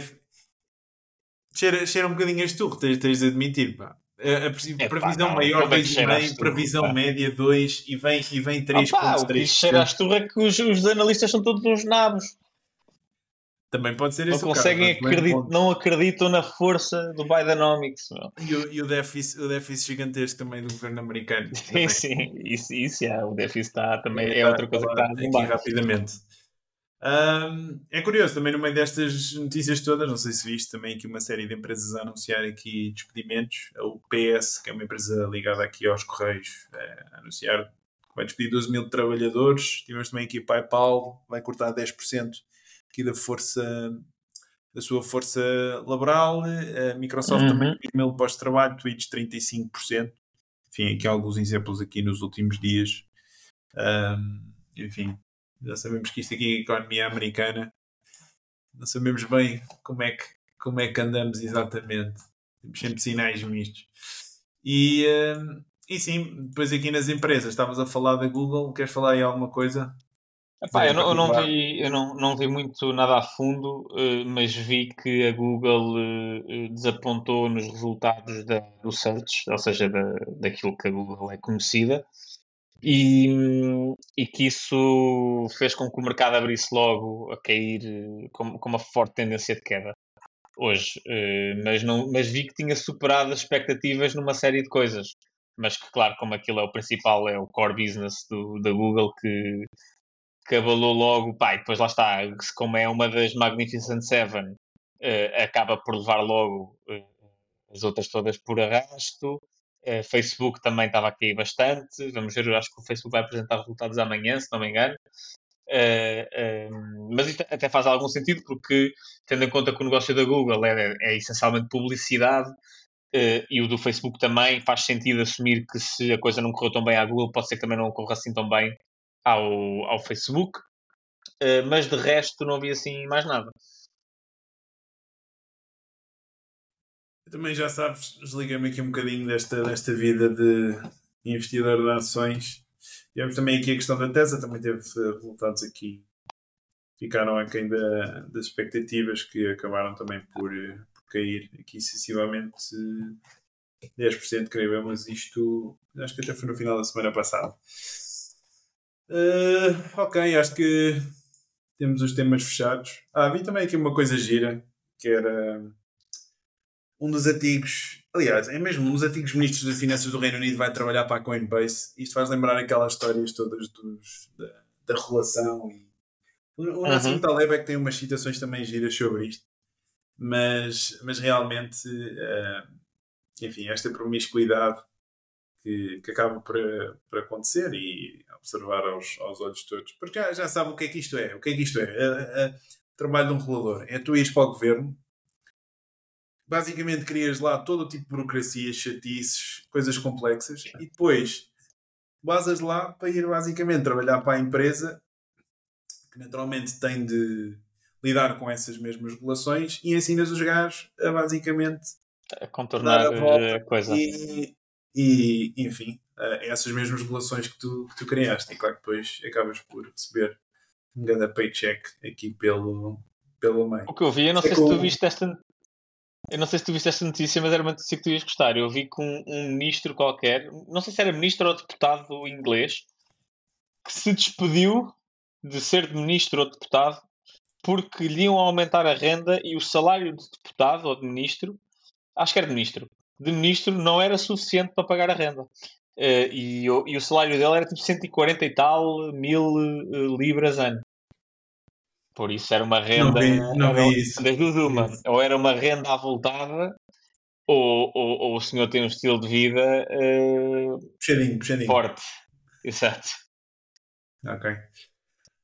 Cheira, cheira um bocadinho a esturro, tens, tens de admitir, pá. A, a previsão é, maior 2,5, previsão média 2 e vem, e vem 3,3. O que cheira a turra é que os, os analistas são todos uns nabos. Também pode ser não esse conseguem caso, acredit, não acreditam na força do Bidenomics. E, o, e o, déficit, o déficit gigantesco também do governo americano. Sim, também. sim, isso, isso é, o déficit está também é, é outra coisa que está aqui rapidamente. Um, é curioso também no meio destas notícias todas, não sei se viste também aqui uma série de empresas a anunciar aqui despedimentos. O PS, que é uma empresa ligada aqui aos Correios, é, a anunciar que vai despedir 12 mil trabalhadores. Tivemos também aqui o PayPal, vai cortar 10% aqui da força da sua força laboral. A Microsoft uhum. também mil postos de trabalho, Twitch 35%. Enfim, aqui alguns exemplos aqui nos últimos dias. Um, enfim, já sabemos que isto aqui é economia americana. Não sabemos bem como é que, como é que andamos exatamente. Temos sempre sinais mistos. E, uh, e sim, depois aqui nas empresas, estavas a falar da Google, queres falar aí alguma coisa? Epá, eu, não, eu, não, vi, eu não, não vi muito nada a fundo, uh, mas vi que a Google uh, desapontou nos resultados da, do search, ou seja, da, daquilo que a Google é conhecida, e, e que isso fez com que o mercado abrisse logo a cair eh, com, com uma forte tendência de queda hoje, uh, mas, não, mas vi que tinha superado as expectativas numa série de coisas. Mas que, claro, como aquilo é o principal, é o core business do, da Google, que, que abalou logo, pá, e depois lá está, como é uma das Magnificent Seven, uh, acaba por levar logo as outras todas por arrasto. Uh, Facebook também estava aqui bastante. Vamos ver, acho que o Facebook vai apresentar resultados amanhã, se não me engano. Uh, uh, mas isto até faz algum sentido porque, tendo em conta que o negócio da Google é, é essencialmente publicidade e o do Facebook também, faz sentido assumir que se a coisa não correu tão bem à Google, pode ser que também não corra assim tão bem ao, ao Facebook. mas de resto, não havia assim mais nada. Também já sabes, desliguei-me aqui um bocadinho desta, desta vida de investidor de ações. Tivemos também aqui a questão da Tesla, também teve resultados aqui. Ficaram aquém da, das expectativas que acabaram também por, por cair aqui excessivamente 10%, creio eu, mas isto acho que até foi no final da semana passada. Uh, ok, acho que temos os temas fechados. Ah, vi também aqui uma coisa gira, que era um dos antigos, aliás, é mesmo um dos antigos ministros das Finanças do Reino Unido vai trabalhar para a Coinbase. Isto faz lembrar aquelas histórias todas dos, da, da relação. E... O Nassim uhum. Taleb é que tem umas citações também giras sobre isto, mas, mas realmente, uh, enfim, esta promiscuidade que, que acaba por, por acontecer e observar aos, aos olhos todos, porque já, já sabe o que é que isto é. O que é que isto é? é, é trabalho de um regulador. É tu ires para o governo, basicamente crias lá todo o tipo de burocracia, chatices, coisas complexas, e depois basas lá para ir basicamente trabalhar para a empresa que naturalmente tem de lidar com essas mesmas regulações e ensinas os gajos a basicamente a contornar a, a coisa. E, e, enfim, essas mesmas relações que tu, que tu criaste. E claro que depois acabas por receber um grande paycheck aqui pelo, pelo meio. O que eu vi, eu não sei, sei se tu viste esta. Eu não sei se tu viste esta notícia, mas era uma notícia que tu ias gostar. Eu vi que um, um ministro qualquer, não sei se era ministro ou deputado inglês, que se despediu de ser ministro ou deputado porque lhe iam aumentar a renda e o salário de deputado ou de ministro, acho que era de ministro, de ministro não era suficiente para pagar a renda. Uh, e, o, e, o salário dele era tipo 140 e tal mil uh, libras ano. Por isso era uma renda. Não vi, não vi isso. Das duas, uma. Ou era uma renda avultada, ou, ou, ou, o senhor tem um estilo de vida uh, puxadinho, puxadinho. forte. Exato. Ok.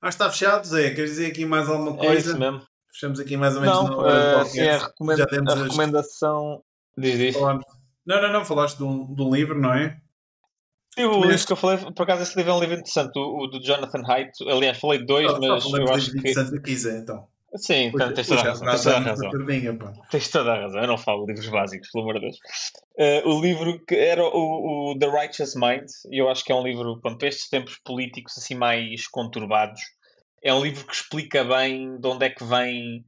Ah, está fechado, Zé. Queres dizer aqui mais alguma coisa? É isso mesmo. Fechamos aqui mais ou menos não, uh, sim, a, recomenda a recomendação. Diz, diz. Não, não, não, falaste de um, de um livro, não é? E o livro que eu falei, por acaso, esse livro é um livro interessante, o, o do Jonathan Haidt. Aliás, falei de dois, mas eu acho que. aqui, Zé, então. Sim, então, tens toda a razão. Tens toda a razão. Tens toda a razão. Eu não falo livros básicos, pelo amor de Deus. Uh, o livro que era o, o, The Righteous Mind, e eu acho que é um livro, pronto, para estes tempos políticos assim mais conturbados, é um livro que explica bem de onde é que vêm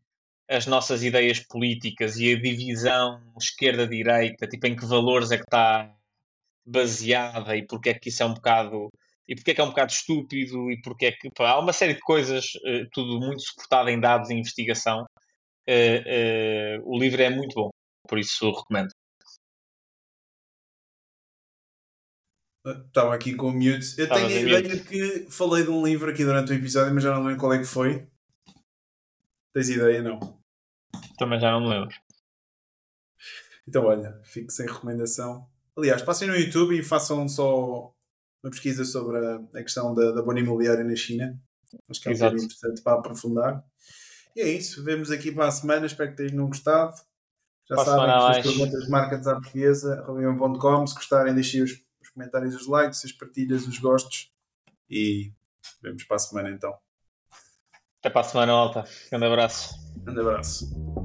as nossas ideias políticas e a divisão esquerda-direita, tipo em que valores é que está baseada e porque é que isso é um bocado e porque é que é um bocado estúpido e porque é que pá, há uma série de coisas, uh, tudo muito suportado em dados e investigação. Uh, uh, o livro é muito bom, por isso recomendo. Estava aqui com o mute. Eu tenho a ideia que falei de um livro aqui durante o episódio, mas já não lembro qual é que foi. Tens ideia, não? Também já não me lembro. Então, olha, fico sem recomendação. Aliás, passem no YouTube e façam só uma pesquisa sobre a, a questão da, da bolha imobiliária na China. Acho que é um Exato. interessante para aprofundar. E é isso. Vemos aqui para a semana. Espero que tenham gostado. Já para sabem, as perguntas marcas à portuguesa, robin.com. Se gostarem, deixem os, os comentários, os likes, as partilhas, os gostos. E vemos para a semana então. Até para a semana, Alta. Grande abraço. Grande abraço.